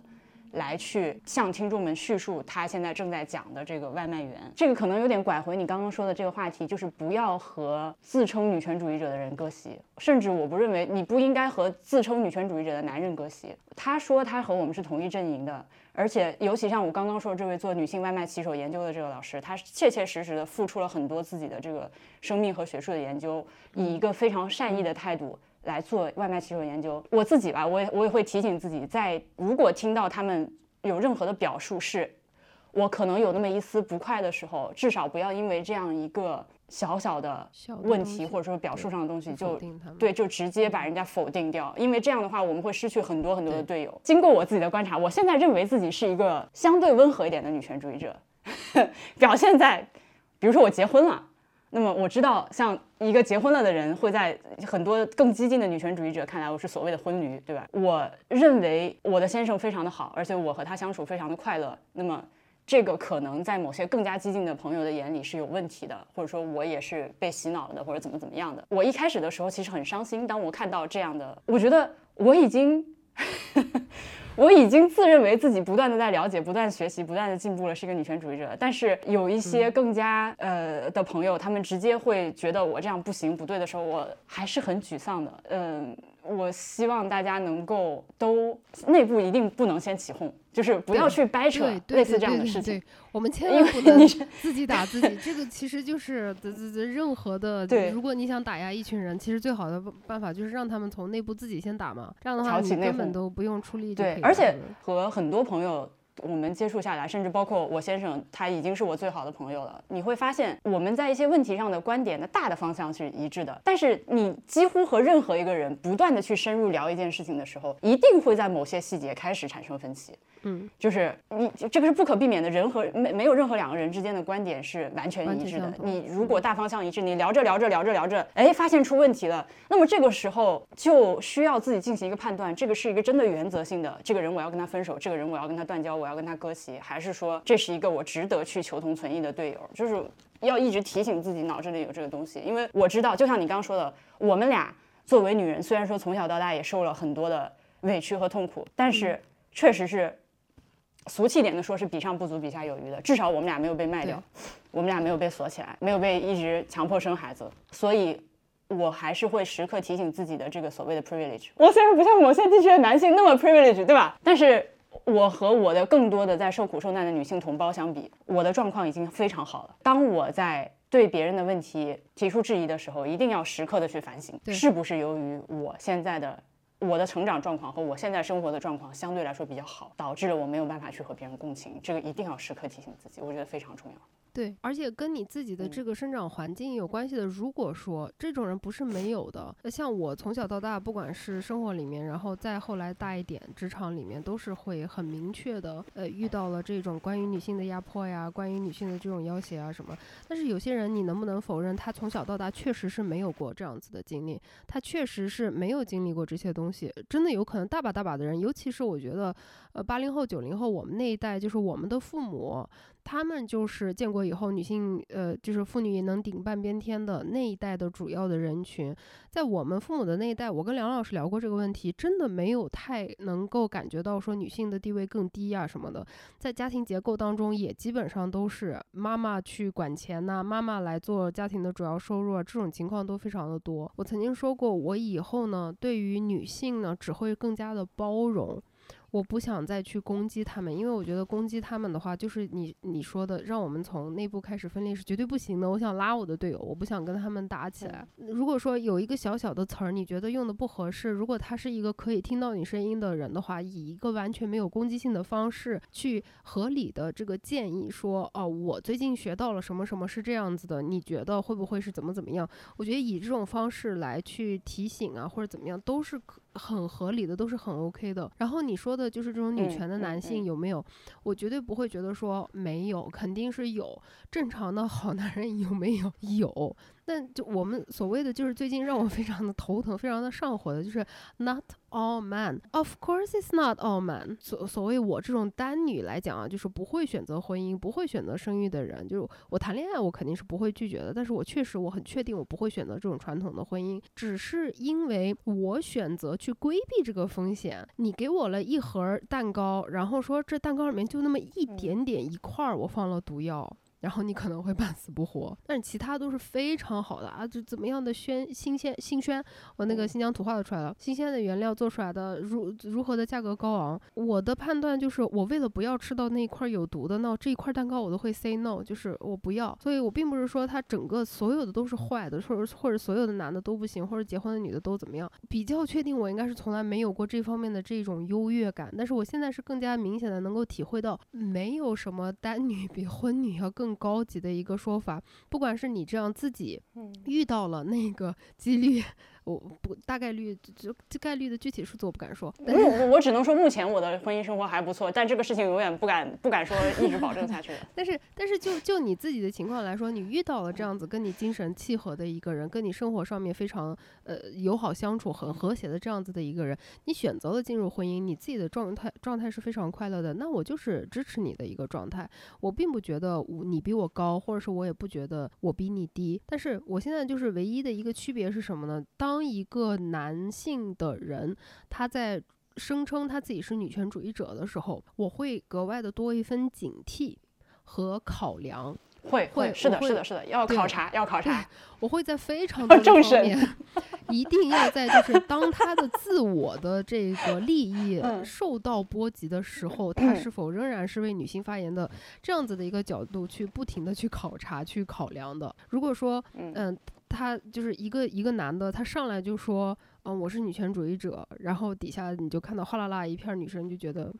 来去向听众们叙述他现在正在讲的这个外卖员，这个可能有点拐回你刚刚说的这个话题，就是不要和自称女权主义者的人割席，甚至我不认为你不应该和自称女权主义者的男人割席。他说他和我们是同一阵营的，而且尤其像我刚刚说这位做女性外卖骑手研究的这个老师，他切切实实的付出了很多自己的这个生命和学术的研究，以一个非常善意的态度。来做外卖骑手研究，我自己吧，我也我也会提醒自己，在如果听到他们有任何的表述是，我可能有那么一丝不快的时候，至少不要因为这样一个小小的问题或者说表述上的东西就对就直接把人家否定掉，因为这样的话我们会失去很多很多的队友。经过我自己的观察，我现在认为自己是一个相对温和一点的女权主义者，表现在，比如说我结婚了。那么我知道，像一个结婚了的人，会在很多更激进的女权主义者看来，我是所谓的婚驴，对吧？我认为我的先生非常的好，而且我和他相处非常的快乐。那么这个可能在某些更加激进的朋友的眼里是有问题的，或者说我也是被洗脑的，或者怎么怎么样的。我一开始的时候其实很伤心，当我看到这样的，我觉得我已经。我已经自认为自己不断的在了解、不断学习、不断的进步了，是一个女权主义者。但是有一些更加呃的朋友，他们直接会觉得我这样不行、不对的时候，我还是很沮丧的。嗯。我希望大家能够都内部一定不能先起哄，就是不要去掰扯类似这样的事情。我们千万不能自己打自己。这个其实就是任何的，如果你想打压一群人，其实最好的办法就是让他们从内部自己先打嘛。这样的话，你根本都不用出力。对，而且和很多朋友。我们接触下来，甚至包括我先生，他已经是我最好的朋友了。你会发现，我们在一些问题上的观点的大的方向是一致的，但是你几乎和任何一个人不断的去深入聊一件事情的时候，一定会在某些细节开始产生分歧。嗯，就是你这个是不可避免的，人和没没有任何两个人之间的观点是完全一致的。你如果大方向一致，你聊着聊着聊着聊着，哎，发现出问题了，那么这个时候就需要自己进行一个判断，这个是一个真的原则性的，这个人我要跟他分手，这个人我要跟他断交，我要跟他割席，还是说这是一个我值得去求同存异的队友？就是要一直提醒自己脑子里有这个东西，因为我知道，就像你刚刚说的，我们俩作为女人，虽然说从小到大也受了很多的委屈和痛苦，但是确实是。俗气点的说，是比上不足，比下有余的。至少我们俩没有被卖掉，我们俩没有被锁起来，没有被一直强迫生孩子。所以，我还是会时刻提醒自己的这个所谓的 privilege。我虽然不像某些地区的男性那么 privilege，对吧？但是我和我的更多的在受苦受难的女性同胞相比，我的状况已经非常好了。当我在对别人的问题提出质疑的时候，一定要时刻的去反省，是不是由于我现在的。我的成长状况和我现在生活的状况相对来说比较好，导致了我没有办法去和别人共情，这个一定要时刻提醒自己，我觉得非常重要。对，而且跟你自己的这个生长环境有关系的。如果说这种人不是没有的，那像我从小到大，不管是生活里面，然后再后来大一点，职场里面，都是会很明确的，呃，遇到了这种关于女性的压迫呀，关于女性的这种要挟啊什么。但是有些人，你能不能否认，他从小到大确实是没有过这样子的经历，他确实是没有经历过这些东西。真的有可能大把大把的人，尤其是我觉得，呃，八零后、九零后，我们那一代，就是我们的父母。他们就是建以后女性，呃，就是妇女也能顶半边天的那一代的主要的人群，在我们父母的那一代，我跟梁老师聊过这个问题，真的没有太能够感觉到说女性的地位更低呀什么的，在家庭结构当中也基本上都是妈妈去管钱呐，妈妈来做家庭的主要收入啊，这种情况都非常的多。我曾经说过，我以后呢，对于女性呢，只会更加的包容。我不想再去攻击他们，因为我觉得攻击他们的话，就是你你说的，让我们从内部开始分裂是绝对不行的。我想拉我的队友，我不想跟他们打起来。如果说有一个小小的词儿，你觉得用的不合适，如果他是一个可以听到你声音的人的话，以一个完全没有攻击性的方式去合理的这个建议说，哦，我最近学到了什么什么是这样子的，你觉得会不会是怎么怎么样？我觉得以这种方式来去提醒啊，或者怎么样，都是可。很合理的，都是很 OK 的。然后你说的就是这种女权的男性有没有？我绝对不会觉得说没有，肯定是有。正常的好男人 有没有？有。但就我们所谓的，就是最近让我非常的头疼、非常的上火的，就是 not all men。Of course, it's not all men。所所谓我这种单女来讲啊，就是不会选择婚姻、不会选择生育的人，就是我谈恋爱，我肯定是不会拒绝的。但是我确实我很确定，我不会选择这种传统的婚姻，只是因为我选择去规避这个风险。你给我了一盒蛋糕，然后说这蛋糕里面就那么一点点一块儿，我放了毒药。然后你可能会半死不活，但是其他都是非常好的啊！就怎么样的鲜新鲜新鲜，我那个新疆土话都出来了，新鲜的原料做出来的，如如何的价格高昂？我的判断就是，我为了不要吃到那一块有毒的，那这一块蛋糕我都会 say no，就是我不要。所以我并不是说它整个所有的都是坏的，或者或者所有的男的都不行，或者结婚的女的都怎么样？比较确定，我应该是从来没有过这方面的这种优越感。但是我现在是更加明显的能够体会到，没有什么单女比婚女要更。更高级的一个说法，不管是你这样自己遇到了那个几率。我不大概率就这概率的具体数字我不敢说，我我只能说目前我的婚姻生活还不错，但这个事情永远不敢不敢说一直保证下去。但是但是就就你自己的情况来说，你遇到了这样子跟你精神契合的一个人，跟你生活上面非常呃友好相处、很和谐的这样子的一个人，你选择了进入婚姻，你自己的状态状态是非常快乐的，那我就是支持你的一个状态。我并不觉得我你比我高，或者是我也不觉得我比你低。但是我现在就是唯一的一个区别是什么呢？当当一个男性的人，他在声称他自己是女权主义者的时候，我会格外的多一分警惕和考量。会会是的，是的，是的，要考察，要考察。我会在非常 多的方面，一定要在就是当他的自我的这个利益受到波及的时候，他是否仍然是为女性发言的这样子的一个角度去不停的去考察、去考量的。如果说，嗯。他就是一个一个男的，他上来就说，嗯，我是女权主义者，然后底下你就看到哗啦啦一片女生就觉得，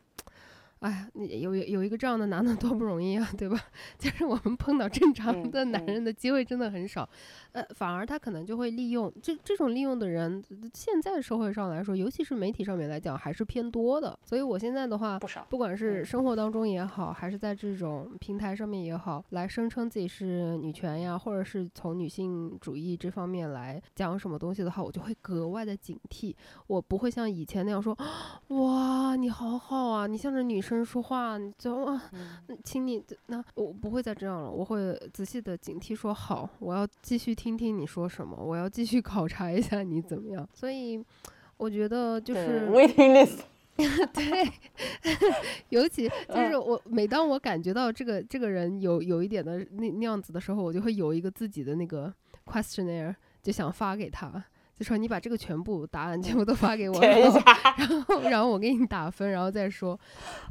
哎，你有有一个这样的男的多不容易啊，对吧？就是我们碰到正常的男人的机会真的很少，呃，反而他可能就会利用这这种利用的人，现在社会上来说，尤其是媒体上面来讲，还是偏多的。所以我现在的话，不少，不管是生活当中也好，还是在这种平台上面也好，来声称自己是女权呀，或者是从女性主义这方面来讲什么东西的话，我就会格外的警惕，我不会像以前那样说，哇，你好好啊，你向着女生。说话，你就啊，请你那我不会再这样了，我会仔细的警惕说好，我要继续听听你说什么，我要继续考察一下你怎么样。所以我觉得就是 waiting list，对，尤其就是我每当我感觉到这个这个人有有一点的那那样子的时候，我就会有一个自己的那个 questionnaire，就想发给他。就说你把这个全部答案全部都发给我，然后然后我给你打分，然后再说。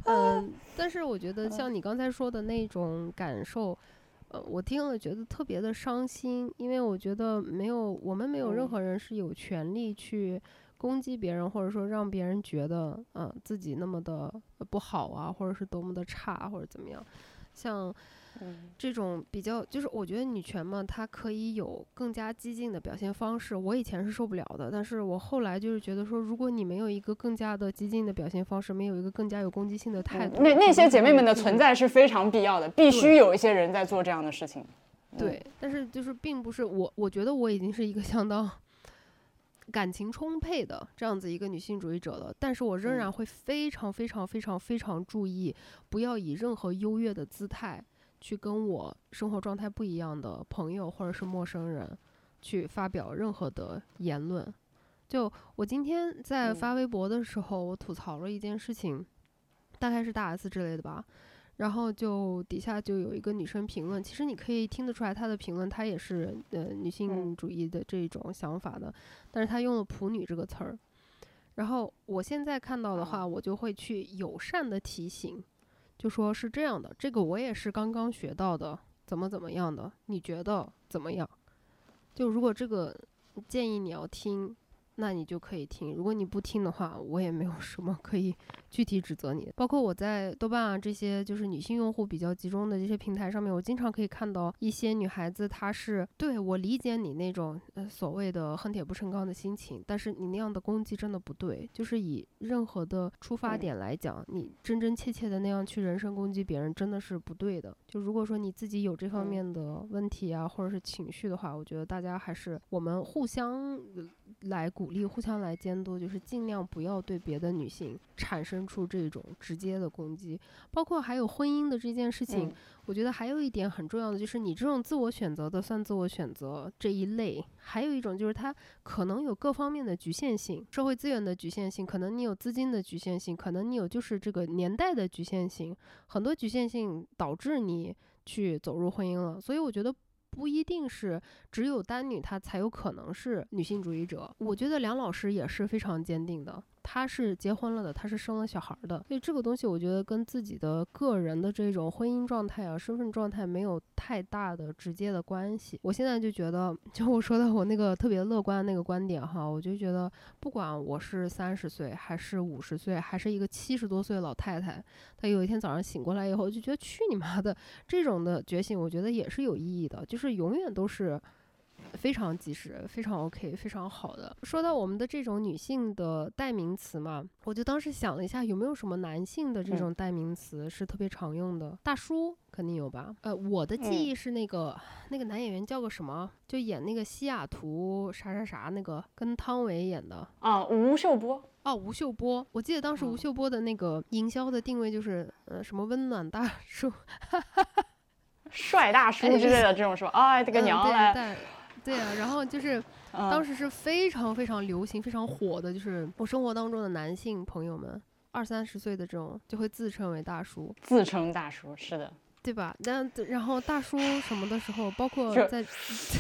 嗯，但是我觉得像你刚才说的那种感受，呃，我听了觉得特别的伤心，因为我觉得没有我们没有任何人是有权利去攻击别人，或者说让别人觉得嗯自己那么的不好啊，或者是多么的差或者怎么样，像。这种比较就是，我觉得女权嘛，它可以有更加激进的表现方式。我以前是受不了的，但是我后来就是觉得说，如果你没有一个更加的激进的表现方式，没有一个更加有攻击性的态度，那那些姐妹们的存在是非常必要的，必须有一些人在做这样的事情。对，但是就是并不是我，我觉得我已经是一个相当 感情充沛的这样子一个女性主义者了，但是我仍然会非常非常非常非常注意，不要以任何优越的姿态。去跟我生活状态不一样的朋友或者是陌生人，去发表任何的言论。就我今天在发微博的时候，我吐槽了一件事情，大概是大 S 之类的吧。然后就底下就有一个女生评论，其实你可以听得出来她的评论，她也是呃女性主义的这种想法的，但是她用了“普女”这个词儿。然后我现在看到的话，我就会去友善的提醒。就说是这样的，这个我也是刚刚学到的，怎么怎么样的？你觉得怎么样？就如果这个建议你要听。那你就可以听，如果你不听的话，我也没有什么可以具体指责你。包括我在豆瓣啊这些就是女性用户比较集中的这些平台上面，我经常可以看到一些女孩子，她是对我理解你那种呃所谓的恨铁不成钢的心情，但是你那样的攻击真的不对，就是以任何的出发点来讲，你真真切切的那样去人身攻击别人，真的是不对的。就如果说你自己有这方面的问题啊，或者是情绪的话，我觉得大家还是我们互相。来鼓励，互相来监督，就是尽量不要对别的女性产生出这种直接的攻击。包括还有婚姻的这件事情，我觉得还有一点很重要的，就是你这种自我选择的算自我选择这一类，还有一种就是它可能有各方面的局限性，社会资源的局限性，可能你有资金的局限性，可能你有就是这个年代的局限性，很多局限性导致你去走入婚姻了。所以我觉得。不一定是只有单女她才有可能是女性主义者，我觉得梁老师也是非常坚定的。他是结婚了的，他是生了小孩的，所以这个东西我觉得跟自己的个人的这种婚姻状态啊、身份状态没有太大的直接的关系。我现在就觉得，就我说的我那个特别乐观的那个观点哈，我就觉得不管我是三十岁还是五十岁，还是一个七十多岁的老太太，她有一天早上醒过来以后，就觉得去你妈的，这种的觉醒，我觉得也是有意义的，就是永远都是。非常及时，非常 OK，非常好的。说到我们的这种女性的代名词嘛，我就当时想了一下，有没有什么男性的这种代名词是特别常用的？大叔肯定有吧？呃，我的记忆是那个那个男演员叫个什么？就演那个西雅图啥啥啥那个，跟汤唯演的啊，吴秀波。哦，吴秀波。我记得当时吴秀波的那个营销的定位就是呃什么温暖大叔，帅大叔之类的这种是吧？哎，这个娘嘞。对啊，然后就是 当时是非常非常流行、非常火的，就是我生活当中的男性朋友们，二三十岁的这种就会自称为大叔，自称大叔，是的，对吧？那然后大叔什么的时候，包括在，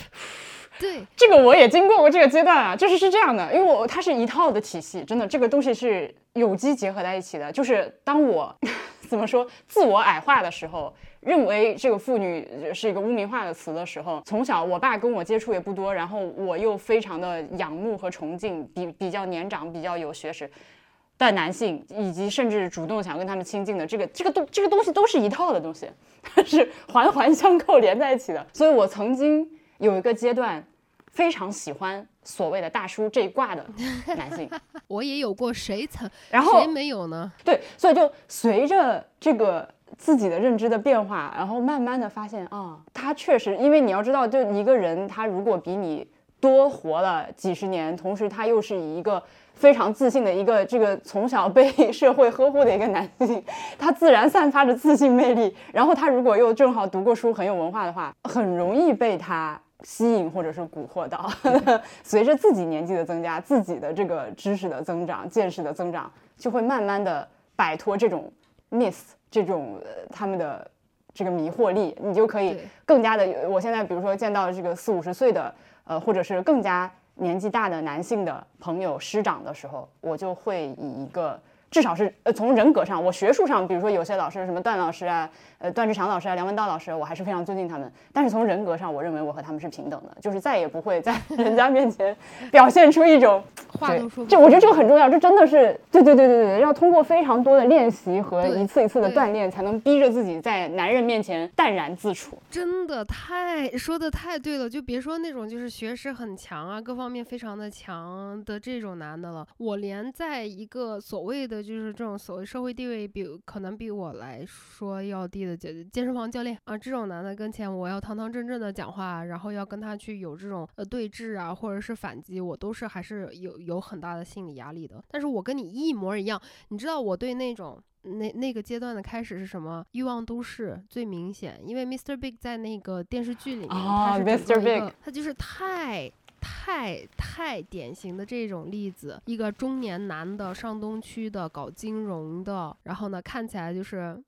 对。这个我也经过过这个阶段啊，就是是这样的，因为我它是一套的体系，真的这个东西是有机结合在一起的，就是当我怎么说自我矮化的时候。认为这个妇女是一个污名化的词的时候，从小我爸跟我接触也不多，然后我又非常的仰慕和崇敬比比较年长、比较有学识，的男性，以及甚至主动想跟他们亲近的这个这个东这个东西都是一套的东西，它 是环环相扣连在一起的。所以我曾经有一个阶段非常喜欢所谓的大叔这一挂的男性，我也有过，谁曾然后谁没有呢？对，所以就随着这个自己的认知的变化，然后慢慢的发现啊，他确实，因为你要知道，就一个人他如果比你多活了几十年，同时他又是以一个非常自信的一个这个从小被 社会呵护的一个男性，他自然散发着自信魅力。然后他如果又正好读过书，很有文化的话，很容易被他吸引或者是蛊惑到。随着自己年纪的增加，自己的这个知识的增长、见识的增长，就会慢慢的摆脱这种 miss 这种、呃、他们的这个迷惑力，你就可以更加的。我现在比如说见到这个四五十岁的，呃，或者是更加年纪大的男性的朋友师长的时候，我就会以一个至少是呃从人格上，我学术上，比如说有些老师什么段老师啊，呃段志强老师啊，梁文道老师，我还是非常尊敬他们。但是从人格上，我认为我和他们是平等的，就是再也不会在 人家面前表现出一种 话都说，不这我觉得这个很重要，这真的是对对对对对，要通过非常多的练习和一次一次的锻炼，才能逼着自己在男人面前淡然自处。真的太说的太对了，就别说那种就是学识很强啊，各方面非常的强的这种男的了，我连在一个所谓的就是这种所谓社会地位比可能比我来说要低的健健身房教练啊这种男的跟前，我要堂堂正正的讲话，然后要跟他去有这种呃对峙啊，或者是反击，我都是还是有有很大的心理压力的。但是我跟你一模一样，你知道我对那种那那个阶段的开始是什么？欲望都市最明显，因为 Mr. Big 在那个电视剧里面，啊他是个 Big 他就是太。太太典型的这种例子，一个中年男的上东区的搞金融的，然后呢看起来就是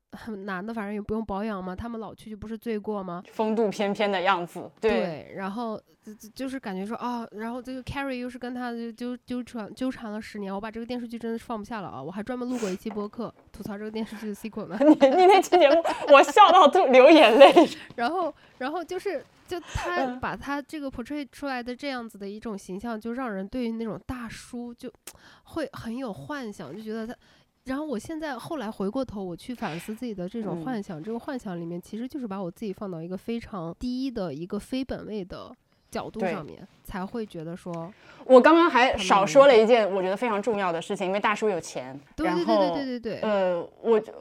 男的，反正也不用保养嘛，他们老去就不是罪过吗？风度翩翩的样子，对，然后就就就是感觉说啊，然后这个 Carrie 又是跟他就纠纠缠纠缠了十年，我把这个电视剧真的是放不下了啊！我还专门录过一期播客吐槽这个电视剧的 sequel 呢。你你那期节目我笑到都流眼泪。然后，然后就是就 他嗯把他这个 portray 出来的这样子的一种形象，就让人对于那种大叔就会很有幻想，就觉得他。然后我现在后来回过头，我去反思自己的这种嗯幻想，这个幻想里面其实就是把我自己放到一个非常低的一个非本位的角度上面，才会觉得说，我刚刚还少说了一件我觉得非常重要的事情，因为大叔有钱，对对对对对对对，呃，我就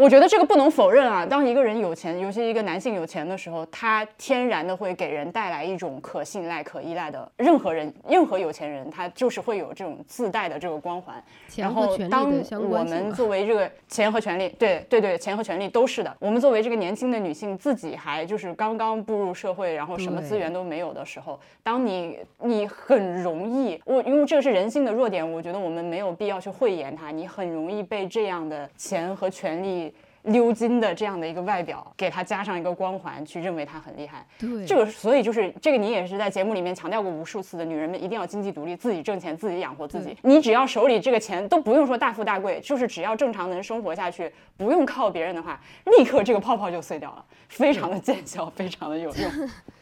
我觉得这个不能否认啊。当一个人有钱，尤其一个男性有钱的时候，他天然的会给人带来一种可信赖、可依赖的。任何人，任何有钱人，他就是会有这种自带的这个光环。然后当我们。作为这个钱和权利，对对对，钱和权利都是的。我们作为这个年轻的女性，自己还就是刚刚步入社会，然后什么资源都没有的时候，当你你很容易，我因为这个是人性的弱点，我觉得我们没有必要去讳言它，你很容易被这样的钱和权利。鎏金的这样的一个外表，给他加上一个光环，去认为他很厉害。对，这个，所以就是这个，你也是在节目里面强调过无数次的，女人们一定要经济独立，自己挣钱，自己养活自己。你只要手里这个钱都不用说大富大贵，就是只要正常能生活下去，不用靠别人的话，立刻这个泡泡就碎掉了，非常的见效，非常的有用。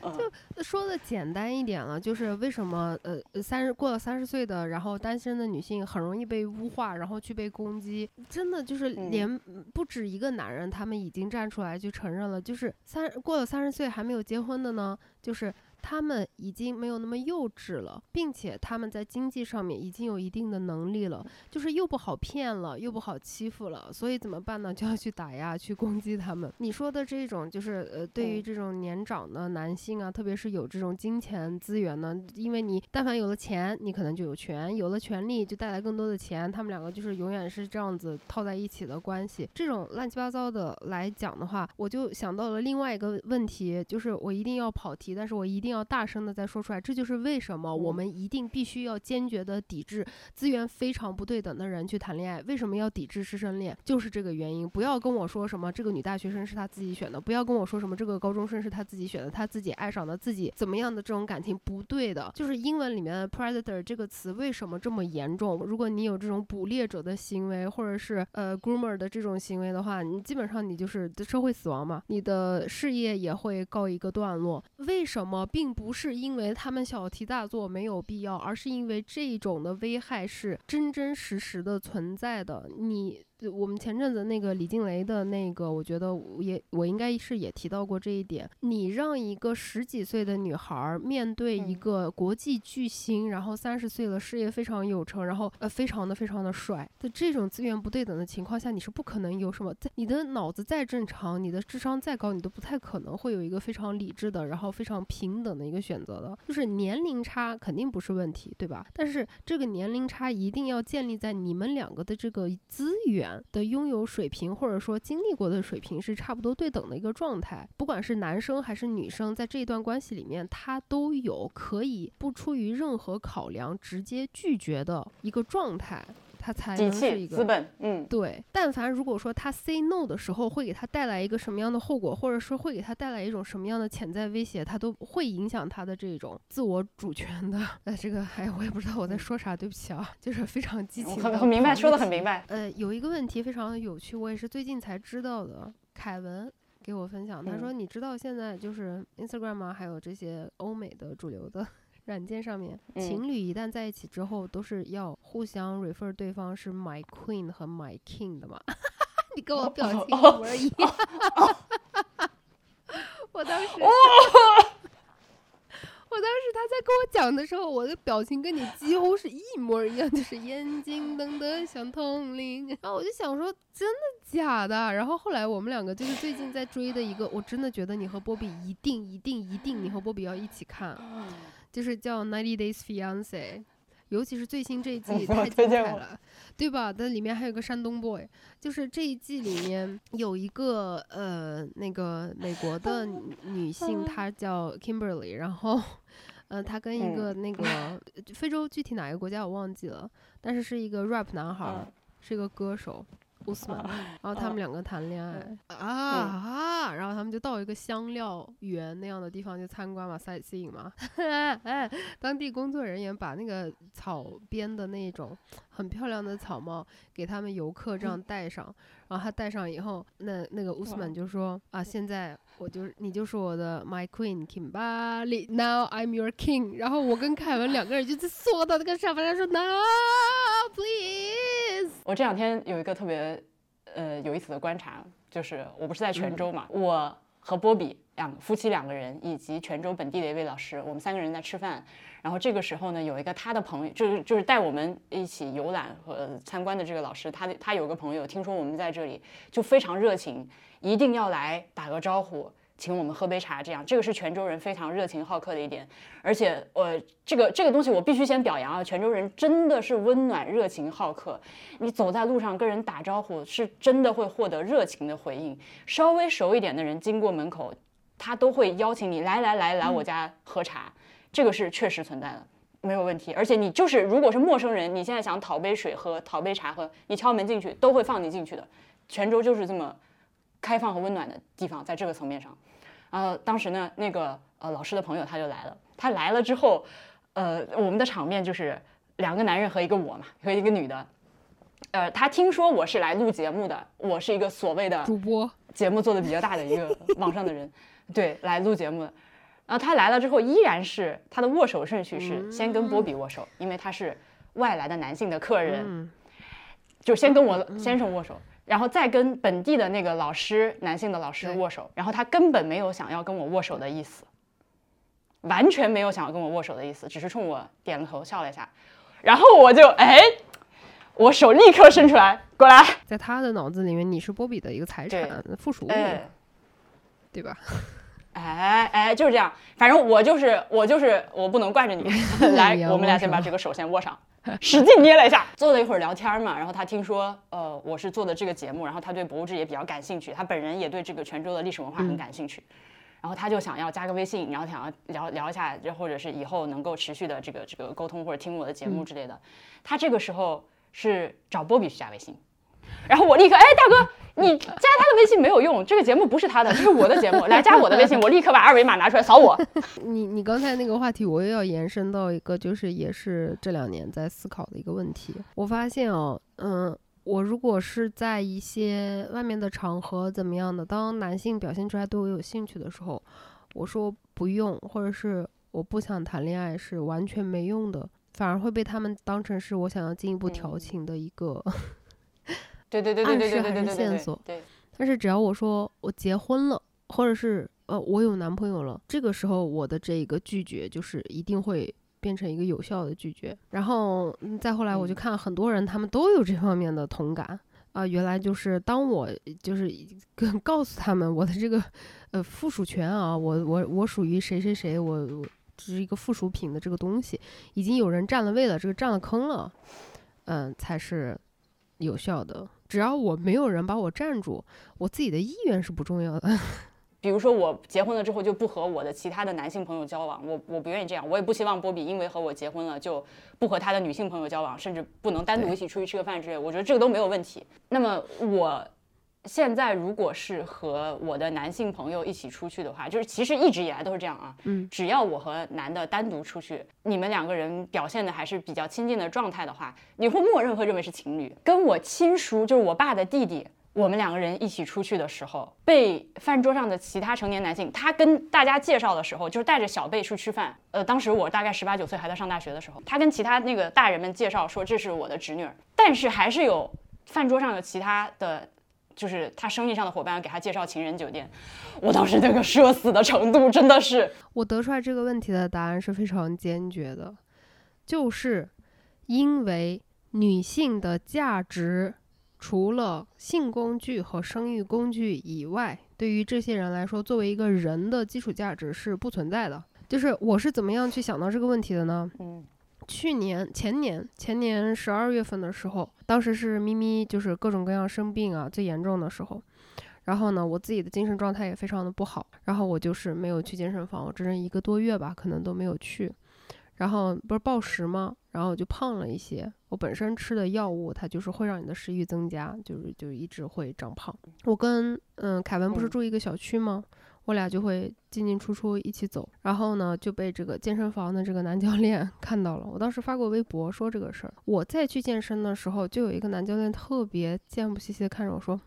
说的简单一点了，就是为什么呃呃三十过了三十岁的，然后单身的女性很容易被污化，然后去被攻击，真的就是嗯连嗯不止一个男人，他们已经站出来去承认了，就是三过了三十岁还没有结婚的呢，就是。他们已经没有那么幼稚了，并且他们在经济上面已经有一定的能力了，就是又不好骗了，又不好欺负了，所以怎么办呢？就要去打压、去攻击他们。你说的这种，就是呃，对于嗯这种年长的男性啊，特别是有这种金钱资源呢，因为你但凡有了钱，你可能就有权，有了权利就带来更多的钱，他们两个就是永远是这样子套在一起的关系。这种乱七八糟的来讲的话，我就想到了另外一个问题，就是我一定要跑题，但是我一定要大声的再说出来，这就是为什么我嗯们一定必须要坚决的抵制资源非常不对等的人去谈恋爱。为什么要抵制师生恋？就是这个原因。不要跟我说什么这个女大学生是她自己选的，不要跟我说什么这个高中生是她自己选的，她自己爱上的自己怎么样的这种感情不对的。就是英文里面的 predator 这个词为什么这么严重？如果你有这种捕猎者的行为，或者是呃 groomer 的这种行为的话，你基本上你就是社会死亡嘛，你的事业也会告一个段落。为什么并不是因为他们小题大做没有必要，而是因为这种的危害是真真实实的存在的。你。我们前阵子那个李静蕾的那个，我觉得也我应该是也提到过这一点。你让一个十几岁的女孩面对一个国际巨星，然后三十岁了，事业非常有成，然后呃非常的非常的帅，在这种资源不对等的情况下，你是不可能有什么。在你的脑子再正常，你的智商再高，你都不太可能会有一个非常理智的，然后非常平等的一个选择的。就是年龄差肯定不是问题，对吧？但是这个年龄差一定要建立在你们两个的这个资源。的拥有水平或者说经历过的水平是差不多对等的一个状态，不管是男生还是女生，在这一段关系里面，他都有可以不出于任何考量直接拒绝的一个状态。他才能是一个资本，嗯，对。但凡如果说他 say no 的时候，会给他带来一个什么样的后果，或者说会给他带来一种什么样的潜在威胁，他都会影响他的这种自我主权的。呃，这个，哎，我也不知道我在说啥，对不起啊，就是非常激情。很很明白，说的很明白。呃，有一个问题非常的有趣，我也是最近才知道的。凯文给我分享，他说：“你知道现在就是 Instagram 啊，还有这些欧美的主流的。”软件上面，情侣一旦在一起之后，都是要互相 refer 对方是 my queen 和 my king 的嘛？你跟我表情一模一样。我当时，我当时他在跟我讲的时候，我的表情跟你几乎是一模一样，就是眼睛瞪得像铜铃。然后我就想说，真的假的？然后后来我们两个就是最近在追的一个，我真的觉得你和波比一定一定一定，你和波比要一起看。就是叫《Ninety Days Fiance》，尤其是最新这一季太精彩了，对吧？但里面还有个山东 boy，就是这一季里面有一个呃那个美国的女性，她叫 Kimberly，然后呃她跟一个那个非洲具体哪个国家我忘记了，但是是一个 rap 男孩，是一个歌手。乌斯曼，然后他们两个谈恋爱。啊啊，然后他们就到一个香料园那样的地方去参观嘛，sightseeing 嘛，哎，当地工作人员把那个草编的那种很漂亮的草帽给他们游客这样戴上，然后他戴上以后，那那个乌斯曼就说啊，现在我就是你就是我的 my queen Kimberly，now I'm your king，然后我跟凯文两个人就在坐到那个沙发上说 no please，我这两天有一个特别。呃，有意思的观察就是，我不是在泉州嘛，我和波比两夫妻两个人，以及泉州本地的一位老师，我们三个人在吃饭。然后这个时候呢，有一个他的朋友，就是就是带我们一起游览和参观的这个老师，他的他有个朋友，听说我们在这里，就非常热情，一定要来打个招呼。请我们喝杯茶，这样这个是泉州人非常热情好客的一点，而且呃这个这个东西我必须先表扬啊，泉州人真的是温暖热情好客，你走在路上跟人打招呼是真的会获得热情的回应，稍微熟一点的人经过门口，他都会邀请你来来来来我家喝茶，这个是确实存在的，没有问题，而且你就是如果是陌生人，你现在想讨杯水喝，讨杯茶喝，你敲门进去都会放你进去的，泉州就是这么。开放和温暖的地方，在这个层面上，然后当时呢，那个呃老师的朋友他就来了，他来了之后，呃，我们的场面就是两个男人和一个我嘛，和一个女的，呃，他听说我是来录节目的，我是一个所谓的主播，节目做的比较大的一个网上的人，对，来录节目。的，然后他来了之后，依然是他的握手顺序是先跟波比握手，因为他是外来的男性的客人，就先跟我先生握手。然后再跟本地的那个老师，男性的老师握手，然后他根本没有想要跟我握手的意思，完全没有想要跟我握手的意思，只是冲我点了头，笑了一下，然后我就哎，我手立刻伸出来，过来，在他的脑子里面，你是波比的一个财产附属物，对吧？哎哎，就是这样，反正我就是我就是我不能惯着你，来，我们俩先把这个手先握上。使劲捏了一下，坐了一会儿聊天嘛，然后他听说，呃，我是做的这个节目，然后他对博物志也比较感兴趣，他本人也对这个泉州的历史文化很感兴趣，然后他就想要加个微信，然后想要聊聊一下，就或者是以后能够持续的这个这个沟通或者听我的节目之类的。他这个时候是找波比去加微信，然后我立刻，哎，大哥。你加他的微信没有用，这个节目不是他的，这是我的节目。来加我的微信，我立刻把二维码拿出来扫我。你你刚才那个话题，我又要延伸到一个，就是也是这两年在思考的一个问题。我发现哦，嗯，我如果是在一些外面的场合怎么样的，当男性表现出来对我有兴趣的时候，我说不用，或者是我不想谈恋爱，是完全没用的，反而会被他们当成是我想要进一步调嗯情的一个对对对对暗示还是对对对对对对线索对，但是只要我说我结婚了，或者是呃我有男朋友了，这个时候我的这个拒绝就是一定会变成一个有效的拒绝。然后嗯再后来我就嗯看很多人他们都有这方面的同感啊、原来就是当我就是跟告诉他们我的这个呃附属权啊，我我我属于谁谁谁，我我只是一个附属品的这个东西，已经有人占了位了，这个占了坑了，嗯，才是有效的。只要我没有人把我站住，我自己的意愿是不重要的。比如说我结婚了之后就不和我的其他的男性朋友交往，我我不愿意这样，我也不希望波比因为和我结婚了就不和他的女性朋友交往，甚至不能单独一起出去吃个饭之类，我觉得这个都没有问题。那么我现在如果是和我的男性朋友一起出去的话，就是其实一直以来都是这样啊，嗯，只要我和男的单独出去，你们两个人表现的还是比较亲近的状态的话，你会默认会认为是情侣。跟我亲叔，就是我爸的弟弟，我们两个人一起出去的时候，被饭桌上的其他成年男性，他跟大家介绍的时候，就是带着小贝去吃饭。呃，当时我大概十八九岁，还在上大学的时候，他跟其他那个大人们介绍说这是我的侄女儿，但是还是有饭桌上有其他的。就是他生意上的伙伴给他介绍情人酒店，我当时那个社死的程度真的是，我得出来这个问题的答案是非常坚决的，就是因为女性的价值除了性工具和生育工具以外，对于这些人来说，作为一个人的基础价值是不存在的。就是我是怎么样去想到这个问题的呢？嗯去年、前年、前年十二月份的时候，当时是咪咪就是各种各样生病啊最严重的时候，然后呢，我自己的精神状态也非常的不好，然后我就是没有去健身房，我整整一个多月吧，可能都没有去。然后不是暴食吗？然后我就胖了一些。我本身吃的药物，它就是会让你的食欲增加，就是就一直会长胖。我跟嗯凯文不是嗯住一个小区吗？我俩就会进进出出一起走，然后呢就被这个健身房的这个男教练 看到了。我当时发过微博说这个事儿。我再去健身的时候，就有一个男教练特别贱不兮兮的看着我说：“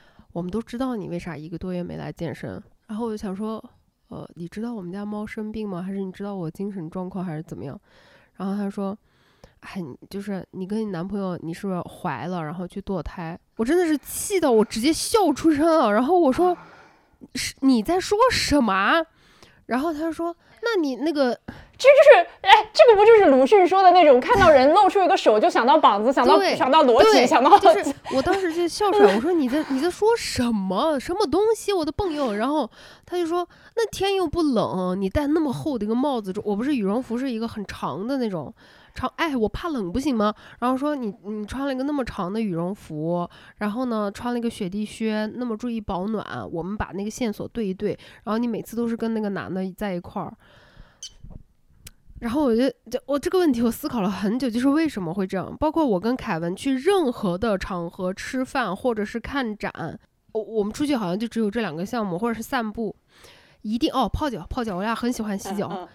我们都知道你为啥一个多月没来健身。”然后我就想说，呃，你知道我们家猫生病吗？还是你知道我精神状况还是怎么样？然后他说：“哎，就是你跟你男朋友，你是不是怀了，然后去堕胎？”我真的是气到我直接笑出声了。然后我说：“是你在说什么啊？”然后他说：“那你那个这就是，哎，这个不就是鲁迅说的那种，看到人露出一个手就想到膀子，想到对想到裸体，对想到就是我当时就笑出来，我说你在你在说什么什么东西，我的朋友。然后他就说那天又不冷，你戴那么厚的一个帽子，我不是羽绒服是一个很长的那种长，哎，我怕冷不行吗？然后说你你穿了一个那么长的羽绒服，然后呢穿了一个雪地靴，那么注意保暖，我们把那个线索对一对，然后你每次都是跟那个男的在一块儿。然后我就就我这个问题我思考了很久，就是为什么会这样？包括我跟凯文去任何的场合吃饭或者是看展，我我们出去好像就只有这两个项目，或者是散步，一定哦泡脚泡脚，我俩很喜欢洗脚。嗯嗯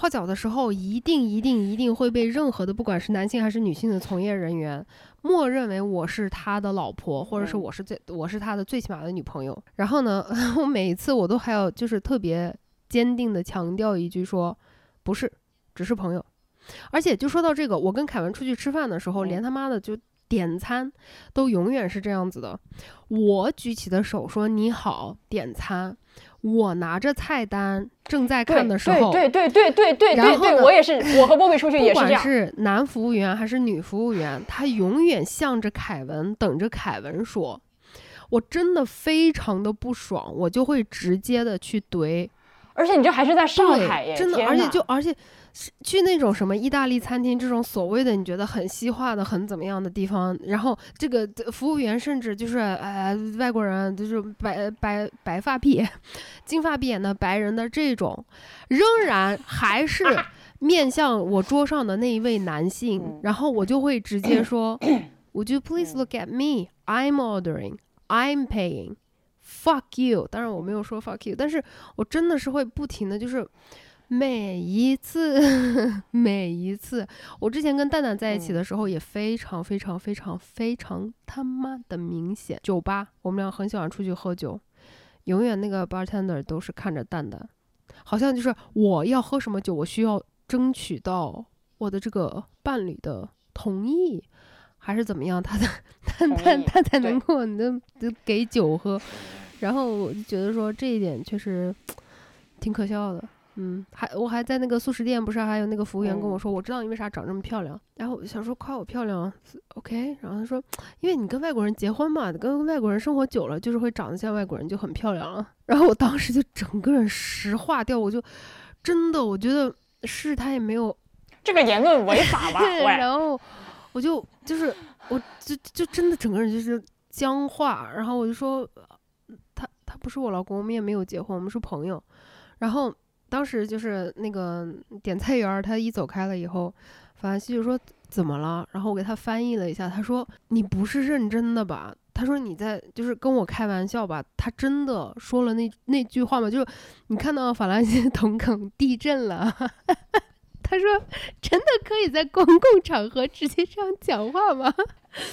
泡脚的时候，一定一定一定会被任何的不管是男性还是女性的从业人员，默认为我是他的老婆，或者是嗯我是最我是他的最起码的女朋友。然后呢，我每一次我都还要就是特别坚定的强调一句说，不是，只是朋友。而且就说到这个，我跟凯文出去吃饭的时候，嗯连他妈的就点餐都永远是这样子的。我举起的手说你好，点餐。我拿着菜单正在看的时候，对对对对对对，然后我也是，我和波比出去也是这样。不管是男服务员还是女服务员，他永远向着凯文，等着凯文说。我真的非常的不爽，我就会直接的去怼。而且你这还是在上海耶，真的，而且就而且。去那种什么意大利餐厅这种所谓的你觉得很西化的、很怎么样的地方，然后这个服务员甚至就是呃外国人，就是白白白发碧眼、金发碧眼的白人的这种，仍然还是面向我桌上的那一位男性，嗯然后我就会直接说，Would you please look at me? I'm ordering. I'm paying. Fuck you！当然我没有说 fuck you，但是我真的是会不停的就是。每一次，每一次，我之前跟蛋蛋在一起嗯的时候也非常非常非常非常他妈的明显。酒吧，我们俩很喜欢出去喝酒，永远那个 bartender 都是看着蛋蛋，好像就是我要喝什么酒，我需要争取到我的这个伴侣的同意，还是怎么样，他的他他他才能够能给酒喝。然后我就觉得说这一点确实 挺可笑的。嗯，还我还在那个素食店，不是还有那个服务员跟我说，我知道你为啥长这么漂亮。然后我就想说夸我漂亮，OK。然后他说，因为你跟外国人结婚嘛，跟外国人生活久了，就是会长得像外国人，就很漂亮了。然后我当时就整个人石化掉，我就真的我觉得是他也没有这个言论违法吧？然后我就就是我就就真的整个人就是僵化。然后我就说，他他不是我老公，我们也没有结婚，我们是朋友。然后。当时就是那个点菜员，他一走开了以后，法兰西就说怎么了？然后我给他翻译了一下，他说你不是认真的吧？他说你在就是跟我开玩笑吧？他真的说了那那句话吗？就是你看到法兰西瞳孔地震了？他说真的可以在公共场合直接这样讲话吗？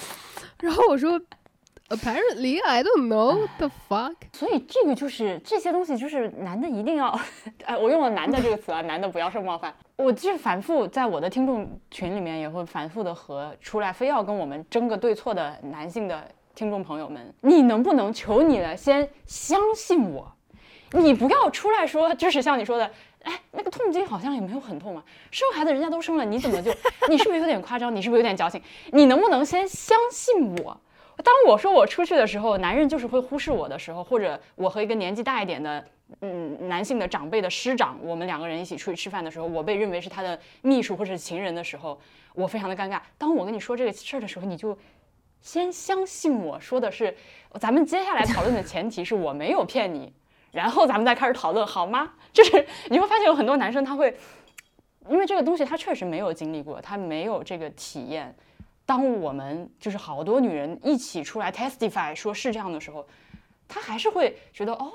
然后我说。Apparently, I don't know the fuck。所以这个就是这些东西，就是男的一定要，哎，我用了“男的”这个词啊，男的不要受冒犯。我就是反复在我的听众群里面也会反复的和出来非要跟我们争个对错的男性的听众朋友们，你能不能求你了，先相信我，你不要出来说，就是像你说的，哎，那个痛经好像也没有很痛嘛，生孩子人家都生了，你怎么就，你是不是有点夸张？你是不是有点矫情？你能不能先相信我？当我说我出去的时候，男人就是会忽视我的时候，或者我和一个年纪大一点的，嗯，男性的长辈的师长，我们两个人一起出去吃饭的时候，我被认为是他的秘书或者是情人的时候，我非常的尴尬。当我跟你说这个事儿的时候，你就先相信我说的是，咱们接下来讨论的前提是我没有骗你，然后咱们再开始讨论好吗？就是你会发现有很多男生他会，因为这个东西他确实没有经历过，他没有这个体验。当我们就是好多女人一起出来 testify 说是这样的时候，她还是会觉得哦，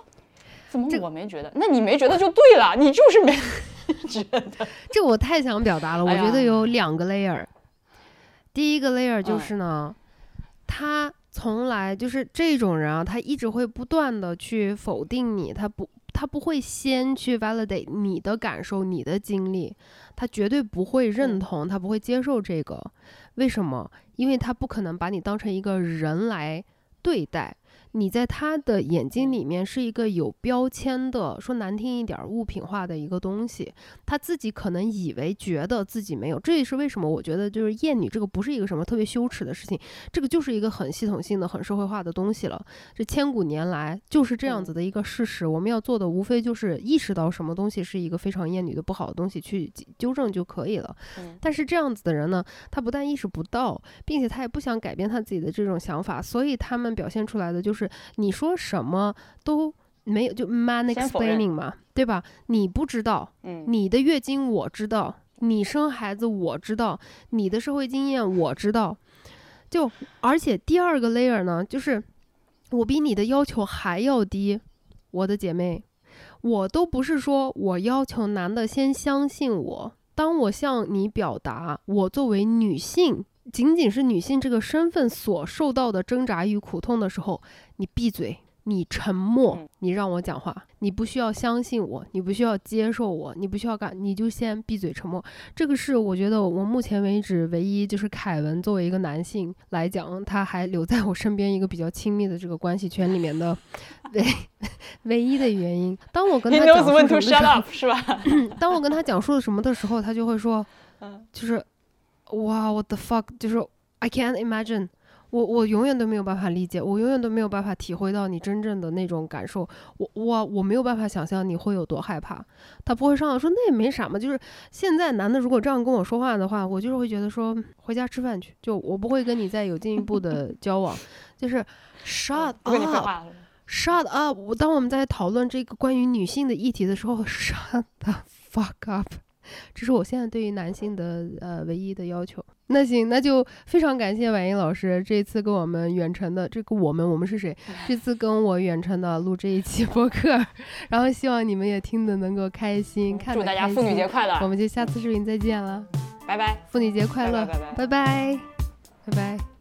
怎么我没觉得？那你没觉得就对了，你就是没 觉得。这我太想表达了，我觉得有两个 layer。第一个 layer 就是呢，他从来就是这种人啊，他一直会不断的去否定你，他不，他不会先去 validate 你的感受、你的经历，他绝对不会认同，他不会接受这个。为什么？因为他不可能把你当成一个人来对待。你在他的眼睛里面是一个有标签的，说难听一点，物品化的一个东西。他自己可能以为觉得自己没有，这也是为什么我觉得就是厌女这个不是一个什么特别羞耻的事情，这个就是一个很系统性的、很社会化的东西了。这千古年来就是这样子的一个事实。我们要做的无非就是意识到什么东西是一个非常厌女的不好的东西，去纠正就可以了。但是这样子的人呢，他不但意识不到，并且他也不想改变他自己的这种想法，所以他们表现出来的就是。你说什么都没有，就 man explaining 嘛，对吧？你不知道，嗯，你的月经我知道，你生孩子我知道，你的社会经验我知道，就而且第二个 layer 呢，就是我比你的要求还要低，我的姐妹，我都不是说我要求男的先相信我，当我向你表达我作为女性。仅仅是女性这个身份所受到的挣扎与苦痛的时候，你闭嘴，你沉默，你让我讲话，你不需要相信我，你不需要接受我，你不需要干，你就先闭嘴沉默。这个是我觉得我目前为止唯一就是凯文作为一个男性来讲，他还留在我身边一个比较亲密的这个关系圈里面的唯 唯一的原因。当我跟他讲述什么的时候，是吧？当我跟他讲述了什么的时候，他就会说，就是。哇，，what the fuck，就是 I can't imagine，我我永远都没有办法理解，我永远都没有办法体会到你真正的那种感受，我我我没有办法想象你会有多害怕。他不会上来说那也没啥嘛，就是现在男的如果这样跟我说话的话，我就是会觉得说回家吃饭去，就我不会跟你再有进一步的 交往，就是 shut up，shut up。我当我们在讨论这个关于女性的议题的时候，shut the fuck up。这是我现在对于男性的呃唯一的要求。那行，那就非常感谢婉英老师这次跟我们远程的这个我们我们是谁？这次跟我远程的录这一期播客，然后希望你们也听得能够开心，看祝大家妇女节快乐！我们就下次视频再见了，拜拜！妇女节快乐！拜拜！拜拜！拜拜！